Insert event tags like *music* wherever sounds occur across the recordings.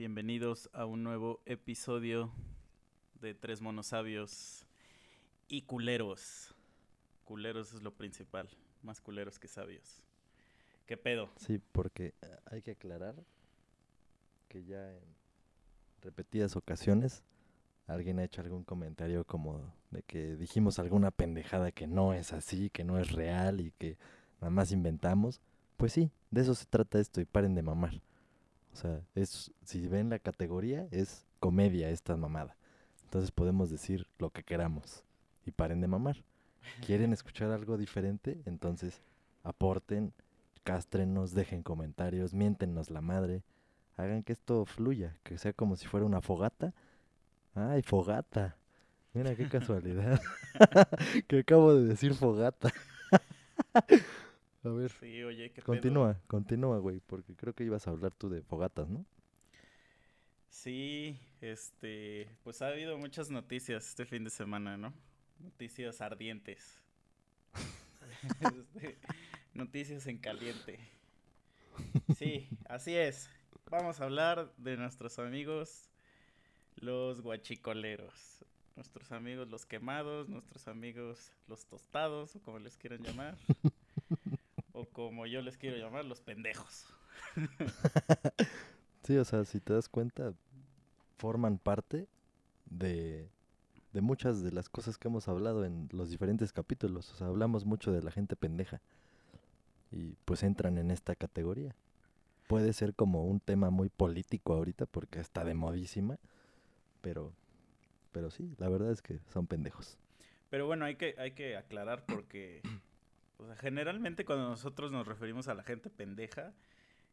Bienvenidos a un nuevo episodio de Tres Monosabios y culeros. Culeros es lo principal, más culeros que sabios. ¿Qué pedo? Sí, porque eh, hay que aclarar que ya en repetidas ocasiones alguien ha hecho algún comentario como de que dijimos alguna pendejada que no es así, que no es real y que nada más inventamos. Pues sí, de eso se trata esto y paren de mamar. O sea, es, si ven la categoría, es comedia esta mamada. Entonces podemos decir lo que queramos y paren de mamar. *laughs* ¿Quieren escuchar algo diferente? Entonces aporten, cástrenos, dejen comentarios, miéntenos la madre. Hagan que esto fluya, que sea como si fuera una fogata. ¡Ay, fogata! Mira qué casualidad. *laughs* *laughs* que acabo de decir fogata. A ver, Sí, oye, qué pedo? continúa, continúa, güey, porque creo que ibas a hablar tú de fogatas, ¿no? Sí, este, pues ha habido muchas noticias este fin de semana, ¿no? Noticias ardientes. *laughs* Este, noticias en caliente. Sí, así es. Vamos a hablar de nuestros amigos los guachicoleros. Nuestros amigos los quemados, nuestros amigos los tostados, o como les quieran llamar. *laughs* o como yo les quiero llamar, los pendejos. *laughs* Sí, o sea, si te das cuenta, forman parte de, de muchas de las cosas que hemos hablado en los diferentes capítulos. O sea, hablamos mucho de la gente pendeja. Y pues entran en esta categoría. Puede ser como un tema muy político ahorita porque está de modísima. Pero, pero sí, la verdad es que son pendejos. Pero bueno, hay que, hay que aclarar porque o sea, generalmente cuando nosotros nos referimos a la gente pendeja,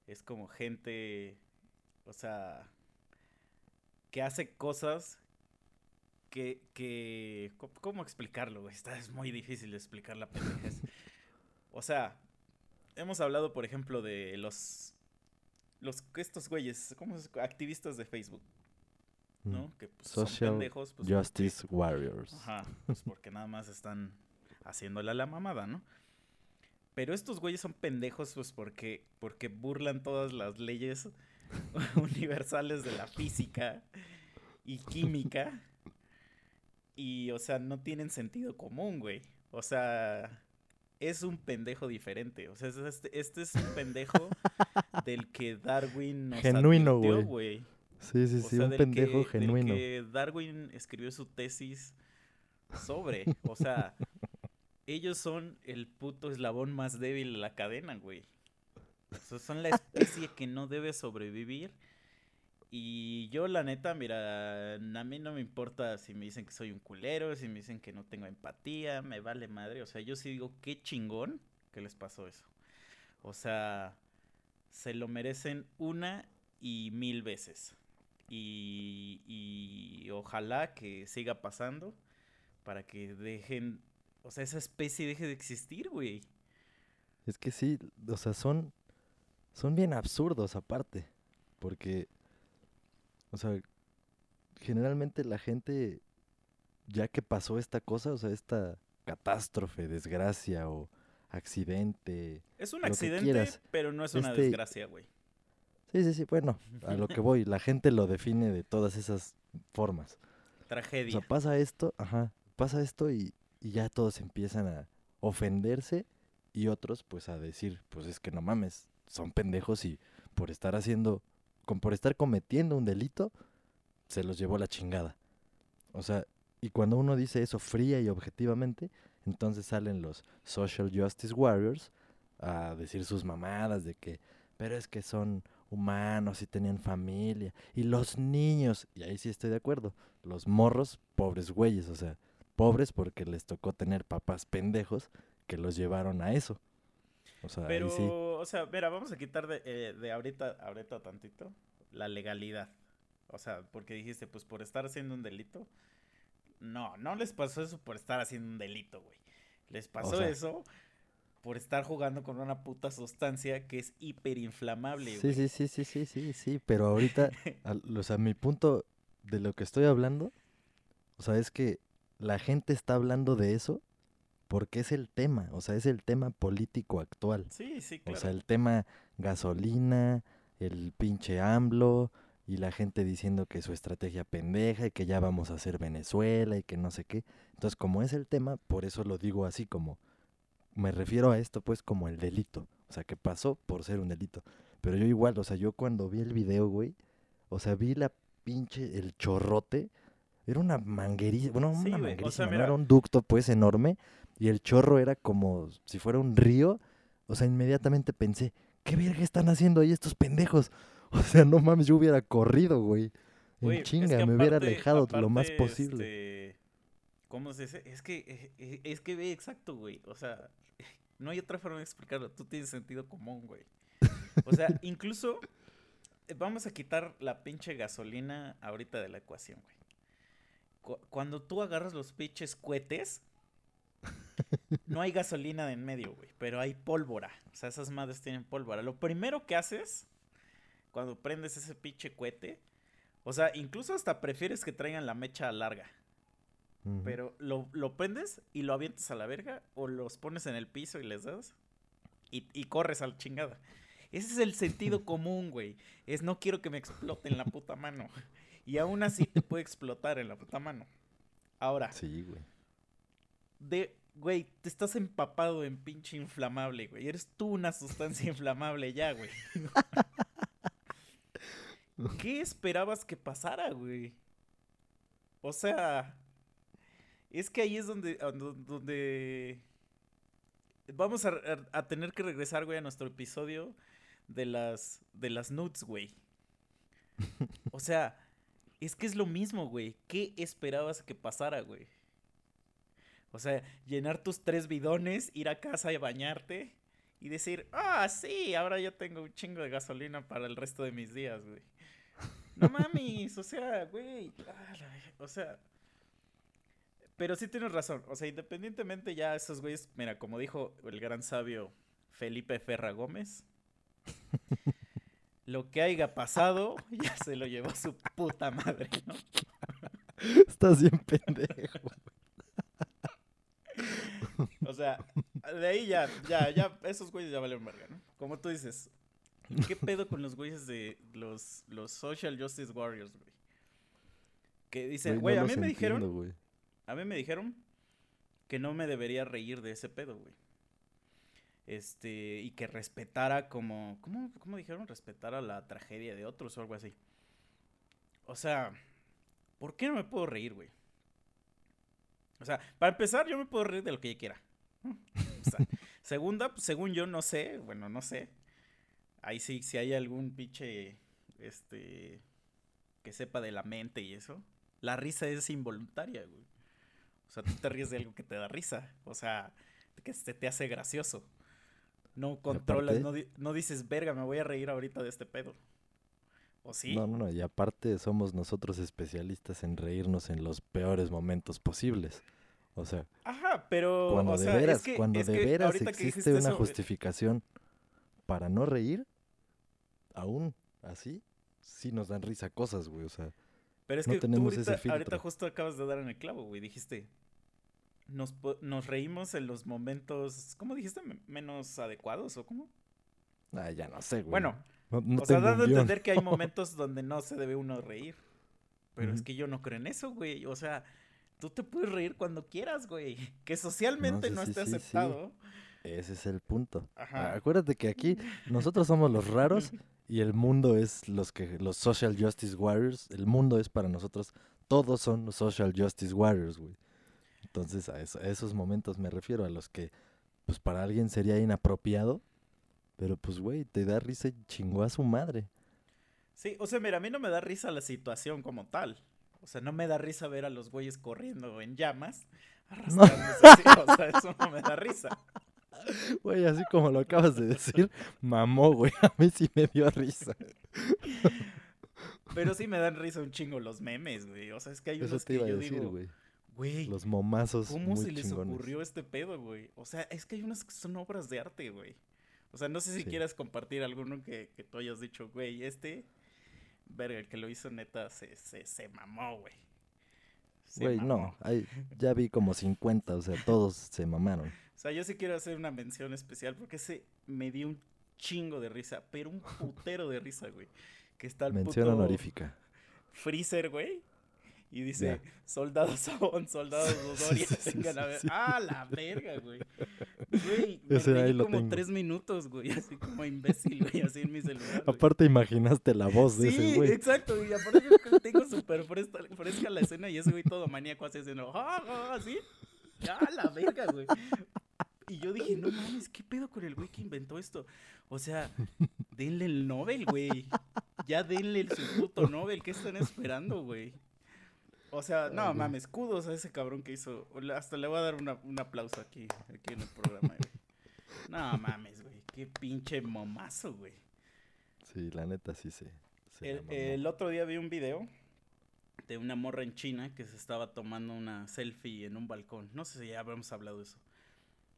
es como gente, o sea, que hace cosas que, que ¿cómo- ¿cómo explicarlo? güey? Está, es muy difícil de explicar la pendejez. O sea, hemos hablado, por ejemplo, de los, los, estos güeyes, ¿cómo se- Activistas de Facebook, Mm. ¿no? Que pues, son Social pendejos. pues, porque- Justice Warriors. Ajá, pues porque nada más están haciéndole a la mamada, ¿no? Pero estos güeyes son pendejos, pues porque, porque burlan todas las leyes *laughs* universales de la física y química. Y, o sea, no tienen sentido común, güey. O sea, es un pendejo diferente. O sea, es este, este es un pendejo del que Darwin nos Genuino, güey. Sí, sí, O sí, sea, un del pendejo que- del genuino. que Darwin escribió su tesis sobre. O sea, ellos son el puto eslabón más débil de la cadena, güey. Sea, son la especie que no debe sobrevivir. Y yo, la neta, mira, a mí no me importa si me dicen que soy un culero, si me dicen que no tengo empatía, me vale madre. O sea, yo sí digo, qué chingón que les pasó eso. O sea, se lo merecen una y mil veces. Y, y ojalá que siga pasando para que dejen, o sea, esa especie deje de existir, güey. Es que sí, o sea, son, son bien absurdos aparte, porque, o sea, generalmente la gente, ya que pasó esta cosa, o sea, esta catástrofe, desgracia o accidente, Es un accidente, quieras. pero no es una Este- desgracia, güey. sí, sí, sí, bueno, a lo que voy, la gente lo define de todas esas formas. O Tragedia. sea, pasa esto, ajá, pasa esto y, y ya todos empiezan a ofenderse y otros pues a decir, pues es que no mames, son pendejos y por estar haciendo, con, por estar cometiendo un delito, se los llevó la chingada. O sea, y cuando uno dice eso fría y objetivamente, entonces salen los social justice warriors a decir sus mamadas de que, pero es que son humanos y tenían familia. Y los niños, y ahí sí estoy de acuerdo, los morros, pobres güeyes, o sea, pobres porque les tocó tener papás pendejos que los llevaron a eso. O sea, Pero, sí. o sea, mira, vamos a quitar de, eh, de ahorita, ahorita tantito. la legalidad. O sea, porque dijiste, pues por estar haciendo un delito. No, no les pasó eso por estar haciendo un delito, güey. Les pasó sea- eso por estar jugando con una puta sustancia que es hiperinflamable, Sí, güey. sí, sí, sí, sí, sí, sí, pero ahorita, *laughs* o sea, mi punto de lo que estoy hablando, o sea, es que la gente está hablando de eso porque es el tema, o sea, es el tema político actual. Sí, sí, O claro. sea, el tema gasolina, el pinche AMLO y la gente diciendo que su estrategia pendeja y que ya vamos a hacer Venezuela y que no sé qué. Entonces, como es el tema, por eso lo digo así como, me refiero a esto pues como el delito. O sea, que pasó por ser un delito. Pero yo igual, o sea, yo cuando vi el video, güey, o sea, vi la pinche, el chorrote, era una manguería, bueno, Sí, una güey, o sea, manguerísima, no mira. era un ducto pues enorme y el chorro era como si fuera un río. O sea, inmediatamente pensé, ¿qué verga están haciendo ahí estos pendejos? *laughs* O sea, no mames, yo hubiera corrido, güey. En es chinga, me hubiera aparte- alejado lo más posible. este, ¿Cómo se dice? Es que, eh, eh, es que ve exacto, güey. O sea, *laughs* no hay otra forma de explicarlo. Tú tienes sentido común, güey. O sea, *laughs* incluso eh, vamos a quitar la pinche gasolina ahorita de la ecuación, güey. Cu- Cuando tú agarras los pinches cohetes, *laughs* no hay gasolina de en medio, güey, pero hay pólvora. O sea, esas madres tienen pólvora. Lo primero que haces cuando prendes ese pinche cohete, o sea, incluso hasta prefieres que traigan la mecha larga. Pero lo, lo prendes y lo avientas a la verga o los pones en el piso y les das y, y corres a la chingada. Ese es el sentido *laughs* común, güey. Es no quiero que me explote en la puta mano. Y aún así te puede explotar en la puta mano. Ahora, Sí, güey. de, güey, te estás empapado en pinche inflamable, güey. Eres tú una sustancia *laughs* inflamable ya, güey. *laughs* ¿Qué esperabas que pasara, güey? O sea, es que ahí es donde, a do- donde vamos a, a- a tener que regresar, güey, a nuestro episodio de las, de las nudes, güey. *laughs* O sea, es que es lo mismo, güey. ¿Qué esperabas que pasara, güey? O sea, llenar tus tres bidones, ir a casa y bañarte y decir, ah, sí, ahora ya tengo un chingo de gasolina para el resto de mis días, güey. No *laughs* mames, o sea, güey. o sea. Pero sí tienes razón. O sea, independientemente ya esos güeyes, mira, como dijo el gran sabio Felipe Ferra Gómez, *laughs* lo que haya pasado *laughs* ya se lo llevó su puta madre, ¿no? *laughs* Estás bien pendejo. O sea, de ahí ya, ya, ya, esos güeyes ya valen verga, ¿no? Como tú dices, ¿qué pedo con los güeyes de los, los Social Justice Warriors, güey? Que dicen, güey, no a mí me entiendo, dijeron, a mí me dijeron que no me debería reír de ese pedo, güey. Este, y que respetara como, ¿cómo, cómo dijeron? Respetara la tragedia de otros o algo así. O sea, ¿por qué no me puedo reír, güey? O sea, para empezar, yo me puedo reír de lo que yo quiera. O sea, *laughs* segunda, pues, según yo, no sé, bueno, no sé. Ahí sí, si hay algún pinche, este, que sepa de la mente y eso. La risa es involuntaria, güey. O sea, tú te ríes de algo que te da risa. O sea, que se te hace gracioso. No controlas, no, di- no dices, verga, me voy a reír ahorita de este pedo. ¿O sí? No, no, no. Y aparte somos nosotros especialistas en reírnos en los peores momentos posibles. O sea, Ajá, pero. cuando o de sea, es veras, que- cuando de veras existe una eso, eh, justificación para no reír, aún así, sí nos dan risa cosas, güey. O sea, Pero es no que tú tenemos ese ahorita, justo acabas de dar en el clavo, güey. Dijiste. Nos, po- nos reímos en los momentos. ¿Cómo dijiste? Me- ¿Menos adecuados o cómo? ah, ya no sé, güey. Bueno, no, no o sea, dando a entender que hay *laughs* momentos donde no se debe uno reír. Pero es que yo no creo en eso, güey. O sea, tú te puedes reír cuando quieras, güey. Que socialmente sí, no, sí, esté sí, sí. aceptado. Ese es el punto. Ajá. Acuérdate que aquí nosotros somos los raros *laughs* y el mundo es los que los social justice warriors. El mundo es para nosotros. Todos son los social justice warriors, güey. Entonces a, eso- a esos momentos me refiero a los que, pues para alguien sería inapropiado, pero pues güey te da risa y chingó a su madre. Sí, o sea, mira, a mí no me da risa la situación como tal. O sea, no me da risa ver a los güeyes corriendo en llamas, arrastrándose así. O sea, eso no me da risa. *laughs* Güey, así como lo acabas de decir, mamó, güey. A mí sí me dio risa. Pero sí me dan risa un chingo los memes, güey. O sea, es que hay Eso unos te que iba a yo decir, digo, güey. Güey, Los momazos ¿cómo muy se les chingones. ocurrió este pedo, güey? O sea, es que hay unos que son obras de arte, güey. O sea, no sé si Sí. quieras compartir alguno que, que tú hayas dicho, güey, este, verga, el que lo hizo neta se, se, se mamó, güey. Se Güey, mamó. no, hay- ya vi como 50, o sea, todos se mamaron. *laughs* O sea, yo sí quiero hacer una mención especial porque ese me dio un chingo de risa, pero un putero de risa, güey. Que está el Mención puto honorífica. Freezer, güey. Y dice, Ya. soldados Sabón, soldados *laughs* Sí, Dodoria, sí, sí, vengan a sí, ver. sí. ¡Ah, la verga, güey! Güey, *laughs* me reí como tengo. tres minutos, güey, así como imbécil, güey, así en mi celular. güey. Aparte imaginaste la voz de Sí, ese güey. exacto, y aparte yo tengo súper fresca, fresca la escena y ese güey todo maníaco así haciendo, ¡ah, ah", así. ¡Ah, la verga, güey! Y yo dije, no mames, ¿qué pedo con el güey que inventó esto? O sea, denle el Nobel, güey. Ya denle el su puto Nobel, ¿qué están esperando, güey? O sea, no mames, kudos a ese cabrón que hizo. le- Hasta le voy a dar una- un aplauso aquí, aquí en el programa, güey. No mames, güey, qué pinche momazo, güey. Sí, la neta sí se. El, otro día vi un video de una morra en China que se estaba tomando una selfie en un balcón. No sé si ya habremos hablado de eso.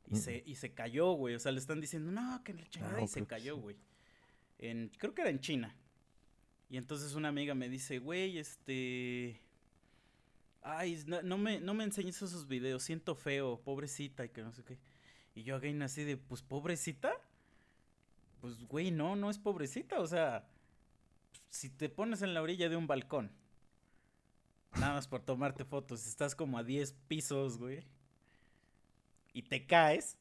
Y, Mm. se, y se cayó, güey. O sea, le están diciendo, no, que la chingada. Ah, y se cayó, sí. güey. En, creo que era en China. Y entonces una amiga me dice, güey, este... Ay, no, no me, no me enseñes esos videos, siento feo, pobrecita y que no sé qué. Y yo again así de, pues pobrecita. Pues güey, no, no es pobrecita, o sea, si te pones en la orilla de un balcón, nada más por tomarte fotos, estás como a 10 pisos, güey, y te caes,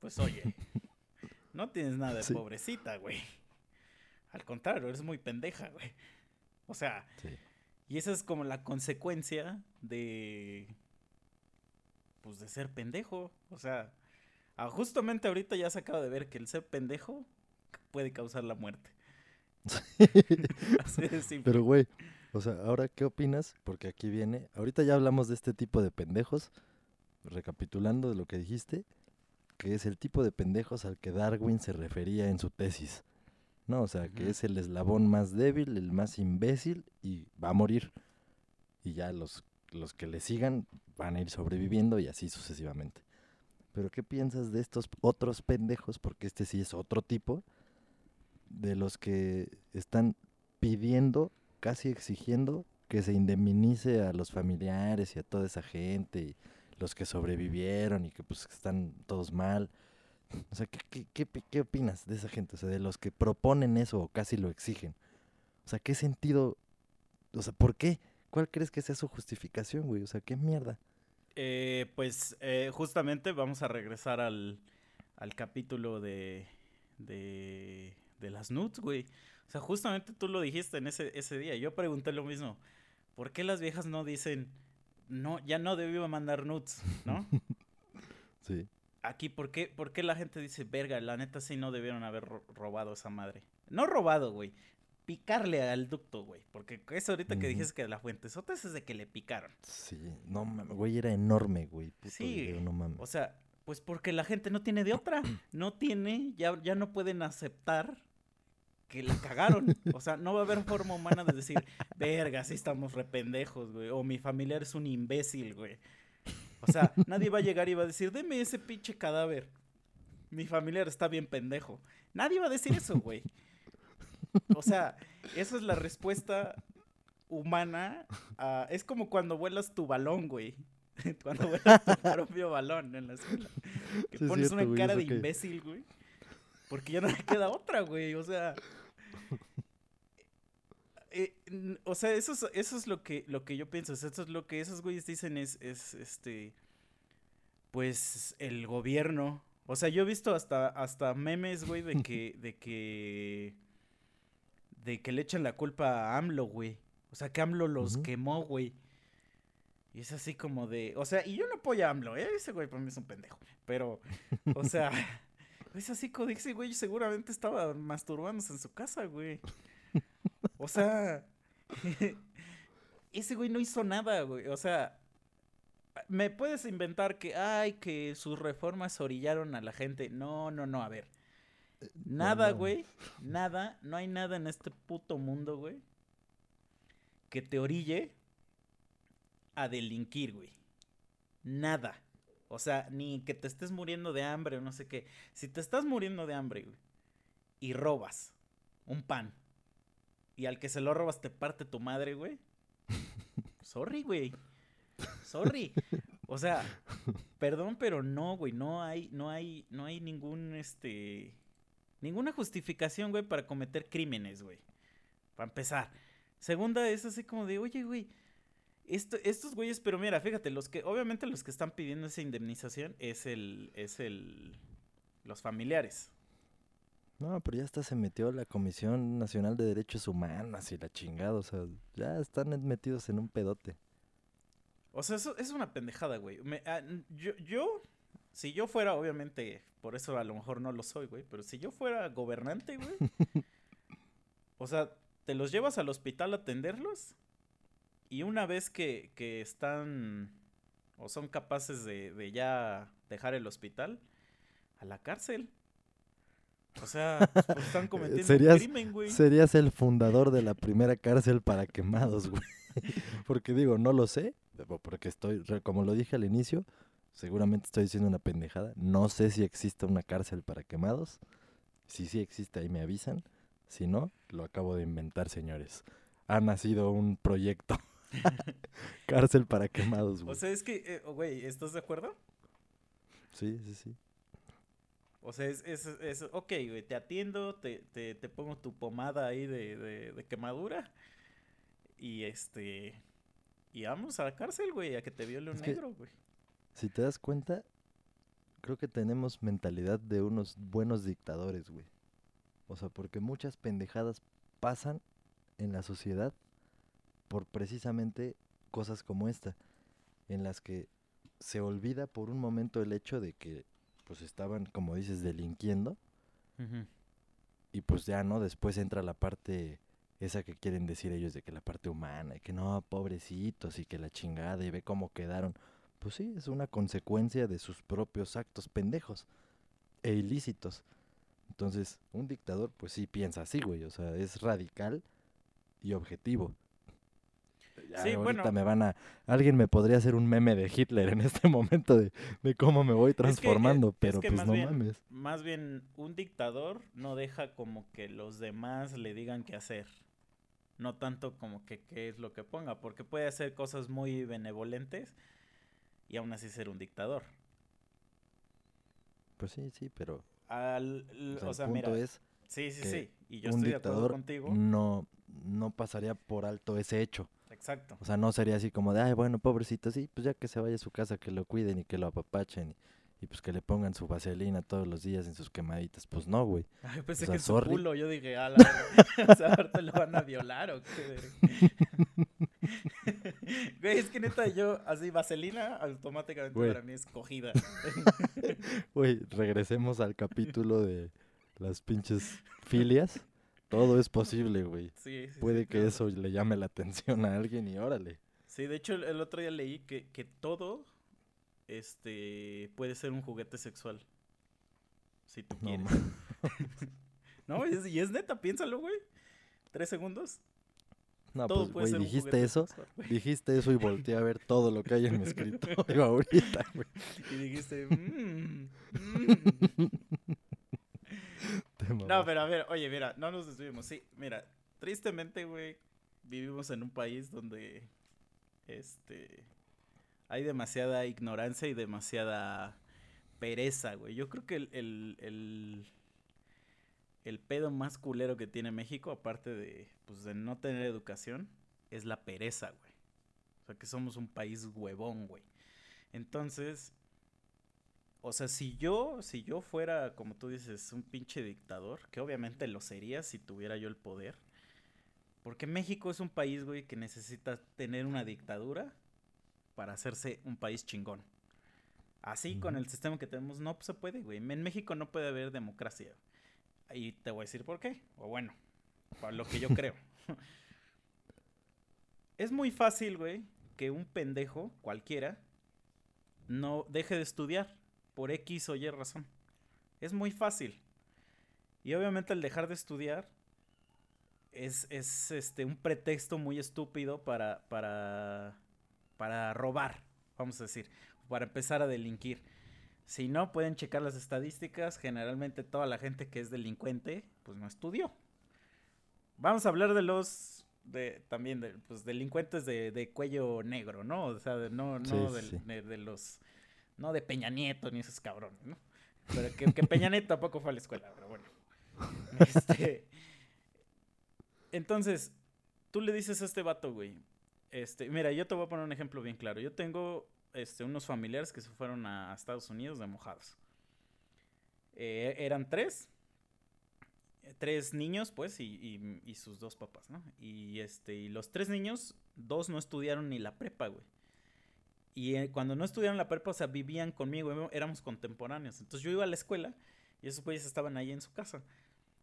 pues oye, no tienes nada de Sí. pobrecita, güey. Al contrario, eres muy pendeja, güey. O sea, Sí. Y esa es como la consecuencia de. Pues de ser pendejo. O sea, justamente ahorita ya se acaba de ver que el ser pendejo puede causar la muerte. *laughs* Así de simple. Pero, güey, o sea, ahora, ¿qué opinas? Porque aquí viene. Ahorita ya hablamos de este tipo de pendejos. Recapitulando de lo que dijiste, que es el tipo de pendejos al que Darwin se refería en su tesis. No, o sea, que es el eslabón más débil, el más imbécil y va a morir. Y ya los, los que le sigan van a ir sobreviviendo y así sucesivamente. Pero ¿qué piensas de estos otros pendejos? Porque este sí es otro tipo, de los que están pidiendo, casi exigiendo que se indemnice a los familiares y a toda esa gente y los que sobrevivieron y que pues están todos mal. O sea, ¿qué, qué, qué, qué opinas de esa gente? O sea, de los que proponen eso o casi lo exigen. O sea, ¿qué sentido? O sea, ¿por qué? ¿Cuál crees que sea su justificación, güey? O sea, ¿qué mierda? Eh, pues eh, justamente vamos a regresar al, al capítulo de, de, de las nudes, güey. O sea, justamente tú lo dijiste en ese, ese día. Yo pregunté lo mismo. ¿Por qué las viejas no dicen, no, ya no debí mandar nudes, ¿no? *laughs* Sí. Aquí, ¿por qué, ¿por qué la gente dice, verga, la neta sí no debieron haber ro- robado esa madre? No robado, güey. Picarle al ducto, güey. Porque eso ahorita que dijiste que la fuente es de que le picaron. Sí, no mames, güey, era enorme, güey. Puto Sí, video, no mames. O sea, pues porque la gente no tiene de otra. No tiene, ya, ya no pueden aceptar que la cagaron. O sea, no va a haber forma humana de decir, verga, sí estamos rependejos, güey. O mi familiar es un imbécil, güey. O sea, nadie va a llegar y va a decir, deme ese pinche cadáver. Mi familiar está bien pendejo. Nadie va a decir eso, güey. O sea, esa es la respuesta humana. a- es como cuando vuelas tu balón, güey. *laughs* Cuando vuelas tu propio balón en la escuela. Que Sí, pones cierto, una cara de imbécil, güey. Porque ya no le queda otra, güey. O sea. Eh, o sea, eso es, eso es lo que, lo que yo pienso. o sea, Eso es lo que esos güeyes dicen es, es este. Pues el gobierno. O sea, yo he visto hasta, hasta memes, güey, de que, *laughs* de que. De que le echan la culpa a AMLO, güey. O sea, que AMLO los quemó, güey. Y es así como de. O sea, y yo no apoyo a AMLO, ¿eh? Ese güey para mí es un pendejo. Pero, o sea, *laughs* es así como de ese güey seguramente estaba masturbándose en su casa, güey. O sea, *laughs* ese güey no hizo nada, güey. O sea, me puedes inventar que, ay, que sus reformas orillaron a la gente. No, no, no, a ver. Nada, no. güey. Nada, no hay nada en este puto mundo, güey. que te orille a delinquir, güey. Nada. O sea, ni que te estés muriendo de hambre o no sé qué. Si te estás muriendo de hambre, güey, y robas un pan, y al que se lo robas te parte tu madre, güey. *laughs* Sorry, güey. Sorry. O sea, perdón, pero no, güey, no hay, no hay, no hay ningún, este, ninguna justificación, güey, para cometer crímenes, güey. Para empezar. Segunda es así como de, oye, güey, esto, estos güeyes, pero mira, fíjate, los que, obviamente los que están pidiendo esa indemnización es el, es el, los familiares. No, pero ya hasta se metió la Comisión Nacional de Derechos Humanos y la chingada, o sea, ya están metidos en un pedote. O sea, eso es una pendejada, güey. Me- ah, yo, yo, si yo fuera, obviamente, por eso a lo mejor no lo soy, güey, pero si yo fuera gobernante, güey, *laughs* o sea, te los llevas al hospital a atenderlos y una vez que, que están o son capaces de, de ya dejar el hospital, a la cárcel. O sea, pues, están *laughs* cometiendo Serías- un crimen, güey. Serías el fundador de la primera cárcel para quemados, güey. *laughs* Porque digo, no lo sé, porque estoy, como lo dije al inicio, seguramente estoy diciendo una pendejada. No sé si existe una cárcel para quemados. Si sí existe, ahí me avisan. Si no, lo acabo de inventar, señores. Ha nacido un proyecto. *laughs* cárcel para quemados, O güey. sea, es que, eh, güey, ¿estás de acuerdo? Sí, sí, sí. O sea, es, es, es ok, güey, te atiendo, te, te, te pongo tu pomada ahí de, de, de quemadura. Y este. Y vamos a la cárcel, güey, a que te viole un Es negro, güey. Si te das cuenta, creo que tenemos mentalidad de unos buenos dictadores, güey. O sea, porque muchas pendejadas pasan en la sociedad por precisamente cosas como esta, en las que se olvida por un momento el hecho de que pues estaban, como dices, delinquiendo y pues ya, ¿no? Después entra la parte esa que quieren decir ellos de que la parte humana y que no, pobrecitos y que la chingada y ve cómo quedaron. Pues sí, es una consecuencia de sus propios actos pendejos e ilícitos. Entonces, un dictador pues sí piensa así, güey, o sea, es radical y objetivo. Ya Sí, ahorita bueno. me van a... Alguien me podría hacer un meme de Hitler en este *laughs* momento de, de cómo me voy eh, transformando, es pero que pues no bien- mames. Más bien, un dictador no deja como que los demás le digan qué hacer. No tanto como que qué es lo que ponga, porque puede hacer cosas muy benevolentes y aún así ser un dictador. Pues sí, sí, pero Al, o sea, o el punto mira, es sí, sí, sí, y yo un estoy de acuerdo dictador contigo. no, no pasaría por alto ese hecho. Exacto. O sea, no sería así como de, ay, bueno, pobrecito, sí, pues ya que se vaya a su casa, que lo cuiden y que lo apapachen y, y pues que le pongan su vaselina todos los días en sus quemaditas. Pues no, güey. Ay, pensé sea, que en su sorry. culo, yo dije, a la verga, *laughs* o sea, ahorita lo van a violar o qué. *laughs* Güey, es que neta yo, así, vaselina, automáticamente Güey. para mí es cogida. *laughs* Güey, regresemos al capítulo de las pinches filias. Todo es *laughs* posible, güey. Sí, sí, sí, Puede que claro. eso le llame la atención a alguien y órale. Sí, de hecho, el, el otro día leí que, que todo, este, puede ser un juguete sexual. Si tú No, quieres. *laughs* No, es- y es neta, piénsalo, güey. Tres segundos. No, todo pues, güey, dijiste eso, sexual, güey. dijiste eso y volteé a ver todo lo que hay en mi escritorio *laughs* ahorita, güey. Y dijiste, "Mm, mm". *laughs* No, pero a ver, oye, mira, no nos desviemos. Sí, mira, tristemente, güey, vivimos en un país donde, este, hay demasiada ignorancia y demasiada pereza, güey. Yo creo que el, el, el, el pedo más culero que tiene México, aparte de, pues, de no tener educación, es la pereza, güey. O sea, que somos un país huevón, güey. Entonces, o sea, si yo, si yo fuera, como tú dices, un pinche dictador, que obviamente lo sería si tuviera yo el poder, porque México es un país, güey, que necesita tener una dictadura para hacerse un país chingón. Así, con el sistema que tenemos, no se puede, güey. En México no puede haber democracia. Y te voy a decir por qué. O bueno, por lo que yo creo. *laughs* es muy fácil, güey, que un pendejo, cualquiera, no deje de estudiar por X o Y razón. Es muy fácil. Y obviamente al dejar de estudiar, es, es este, un pretexto muy estúpido para, para, para robar, vamos a decir, para empezar a delinquir. Si no, pueden checar las estadísticas. Generalmente toda la gente que es delincuente, pues no estudió. Vamos a hablar de los de también de pues delincuentes de, de cuello negro, ¿no? O sea, de, no, no Sí, del- sí. De, de los no de Peña Nieto ni esos cabrones, ¿no? Pero que, Peña Nieto tampoco fue a la escuela, pero bueno. Este, entonces, tú le dices a este vato, güey. Este, mira, yo te voy a poner un ejemplo bien claro. Yo tengo este, unos familiares que se fueron a Estados Unidos de mojados. Eh, eran tres. Tres niños, pues, y sus dos papás, ¿no? Y este, y los tres niños, dos no estudiaron ni la prepa, güey. Y eh, cuando no estudiaron la prepa, o sea, vivían conmigo, emo- éramos contemporáneos. Entonces yo iba a la escuela y esos güeyes estaban ahí en su casa.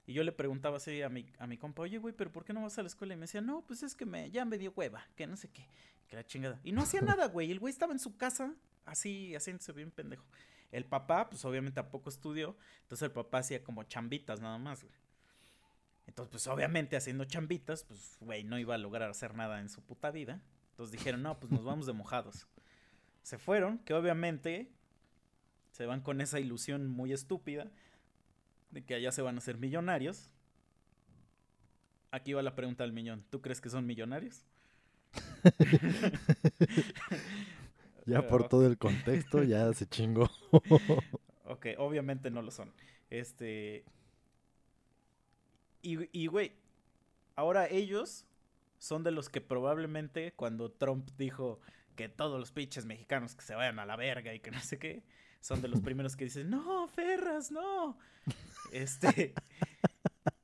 Y yo le preguntaba así a mi, a mi compa, oye, güey, pero ¿por qué no vas a la escuela? Y me decía, no, pues es que me, ya me dio hueva, que no sé qué, que la chingada. Y no hacía *laughs* nada, güey. El güey estaba en su casa, así, haciéndose bien pendejo. El papá, pues obviamente tampoco estudió. Entonces el papá hacía como chambitas nada más, güey. Entonces, pues obviamente haciendo chambitas, pues, güey, no iba a lograr hacer nada en su puta vida. Entonces dijeron, no, pues nos vamos de mojados. Se fueron, que obviamente se van con esa ilusión muy estúpida de que allá se van a hacer millonarios. Aquí va la pregunta del millón. ¿Tú crees que son millonarios? *laughs* Ya por todo el contexto ya se chingó. *laughs* Ok, obviamente no lo son. Este. Y, y, güey, ahora ellos son de los que probablemente cuando Trump dijo que todos los pinches mexicanos que se vayan a la verga y que no sé qué, son de los primeros que dicen, no, Ferras, no. Este.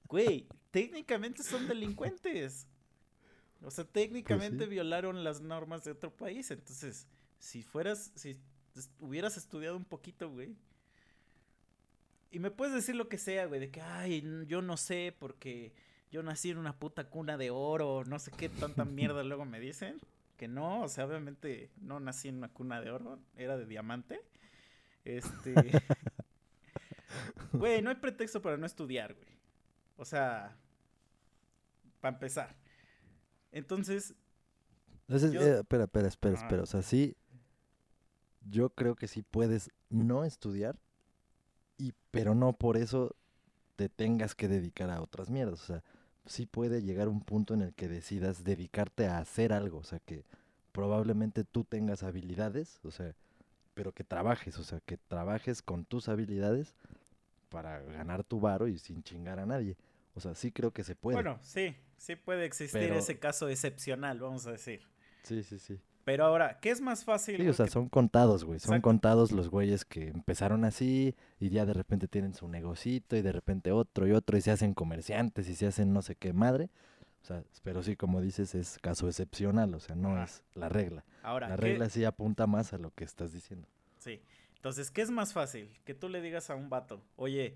Güey, técnicamente son delincuentes. O sea, técnicamente sí. violaron las normas de otro país. Entonces, si fueras, si hubieras estudiado un poquito, güey. Y me puedes decir lo que sea, güey, de que, ay, yo no sé porque yo nací en una puta cuna de oro, no sé qué tanta mierda *laughs* luego me dicen. Que no, o sea, obviamente no nací en una cuna de oro, era de diamante. Este. Güey, no hay pretexto para no estudiar, güey. O sea, para empezar. Entonces, Entonces, Yo- eh, espera, espera, espera, espera. O sea, sí, yo creo que sí puedes no estudiar, y, pero no por eso te tengas que dedicar a otras mierdas. O sea, sí puede llegar un punto en el que decidas dedicarte a hacer algo. O sea, que probablemente tú tengas habilidades, o sea, pero que trabajes, o sea, que trabajes con tus habilidades para ganar tu varo y sin chingar a nadie. O sea, sí creo que se puede. bueno, sí, sí puede existir Pero- ese caso excepcional, vamos a decir. sí, sí, sí. Pero ahora, ¿qué es más fácil? Sí, o sea, que- son contados, güey. Son Exacto. contados los güeyes que empezaron así y ya de repente tienen su negocito y de repente otro y otro y se hacen comerciantes y se hacen no sé qué madre. O sea, pero sí, como dices, es caso excepcional, o sea, no es la regla. Ahora, La ¿qué- regla sí apunta más a lo que estás diciendo. Sí. Entonces, ¿qué es más fácil? Que tú le digas a un vato, oye,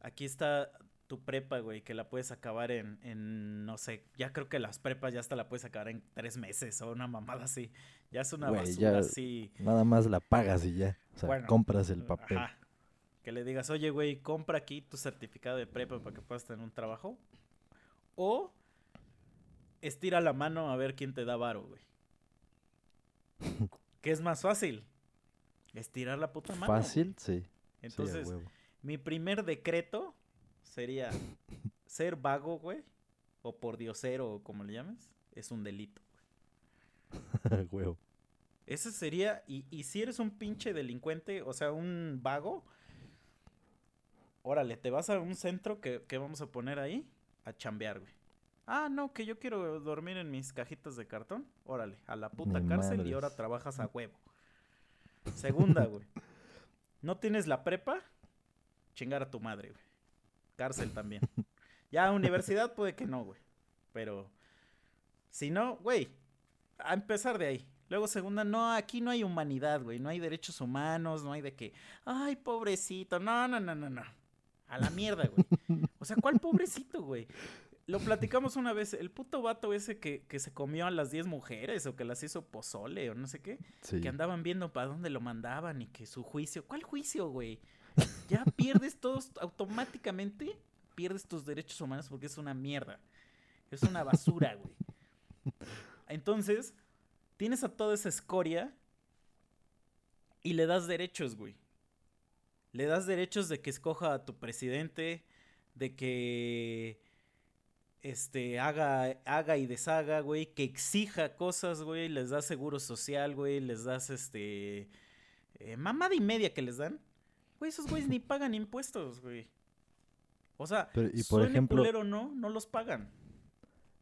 aquí está tu prepa, güey, que la puedes acabar en, en, no sé, ya creo que las prepas ya hasta la puedes acabar en tres meses o una mamada así. Ya es una Güey, basura ya- así. Nada más la pagas y ya. O sea, Bueno, compras el papel. Ajá. Que le digas, oye, güey, compra aquí tu certificado de prepa para que puedas tener un trabajo. O estira la mano a ver quién te da varo, güey. *laughs* ¿Qué es más fácil? Estirar la puta mano. Fácil, sí. Entonces, mi primer decreto sería ser vago, güey, o por diosero, o como le llames, es un delito. A *laughs* huevo. Ese sería, y, y si eres un pinche delincuente, o sea, un vago, órale, te vas a un centro que, que vamos a poner ahí a chambear, güey. Ah, no, que yo quiero dormir en mis cajitas de cartón. Órale, a la puta cárcel y ahora trabajas a huevo. Segunda, güey. ¿No tienes la prepa? Chingar a tu madre, güey. Cárcel también. Ya universidad puede que no, güey. Pero si no, güey, a empezar de ahí. Luego segunda, no, aquí no hay humanidad, güey. No hay derechos humanos, no hay de que, ay, pobrecito. No, no, no, no, no. A la mierda, güey. O sea, ¿cuál pobrecito, güey? Lo platicamos una vez, el puto vato ese que, que se comió a las 10 mujeres o que las hizo pozole o no sé qué, Sí. que andaban viendo para dónde lo mandaban y que su juicio, ¿cuál juicio, güey? Ya pierdes todos automáticamente, pierdes tus derechos humanos porque es una mierda. Es una basura, güey. Entonces, tienes a toda esa escoria y le das derechos, güey. Le das derechos de que escoja a tu presidente, de que este haga haga y deshaga, güey, que exija cosas, güey, les das seguro social, güey, les das este eh, mamada y media que les dan. Güey, esos güeyes ni pagan impuestos, güey. O sea, Pero, y por ejemplo- culero o no, no los pagan.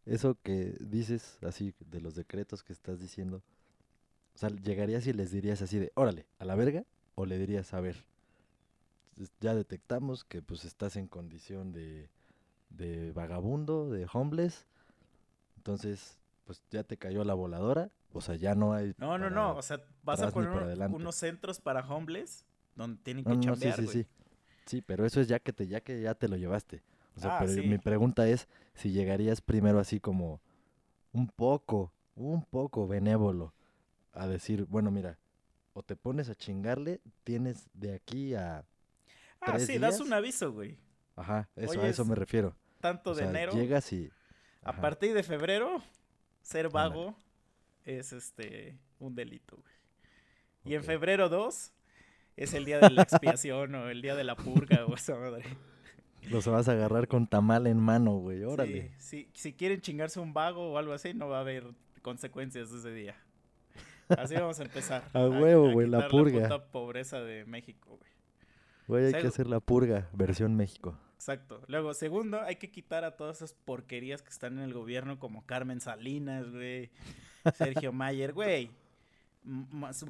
Eso que dices así de los decretos que estás diciendo, o sea, llegarías y les dirías así de, órale, a la verga, o le dirías, a ver, ya detectamos que pues estás en condición de, de vagabundo, de homeless, entonces pues ya te cayó la voladora, o sea, ya no hay... No, no, para- no. O sea, vas a poner unos centros para homeless donde tienen que No, no, no, sí, sí, sí. Sí, pero eso es ya que te, ya que ya te lo llevaste. O sea, Ah, pero sí. mi pregunta es si llegarías primero así como un poco, un poco benévolo a decir, bueno, mira, o te pones a chingarle, tienes de aquí a, Ah, ¿Tres sí, das un aviso, güey. ajá, eso, a eso es me refiero. Tanto O de sea, enero. llegas y, A partir de febrero, ser vago es este un delito, güey. Y en febrero 2 es el día de la expiación o el día de la purga o esa madre. los vas a agarrar con tamal en mano, güey, órale. Sí, sí, si quieren chingarse un vago o algo así, no va a haber consecuencias ese día. Así vamos a empezar. *laughs* A huevo, güey, la purga. puta pobreza de México, güey. Güey, hay que hacer la purga, versión México. Exacto. Luego, segundo, hay que quitar a todas esas porquerías que están en el gobierno, como Carmen Salinas, güey. Sergio *laughs* Mayer, güey.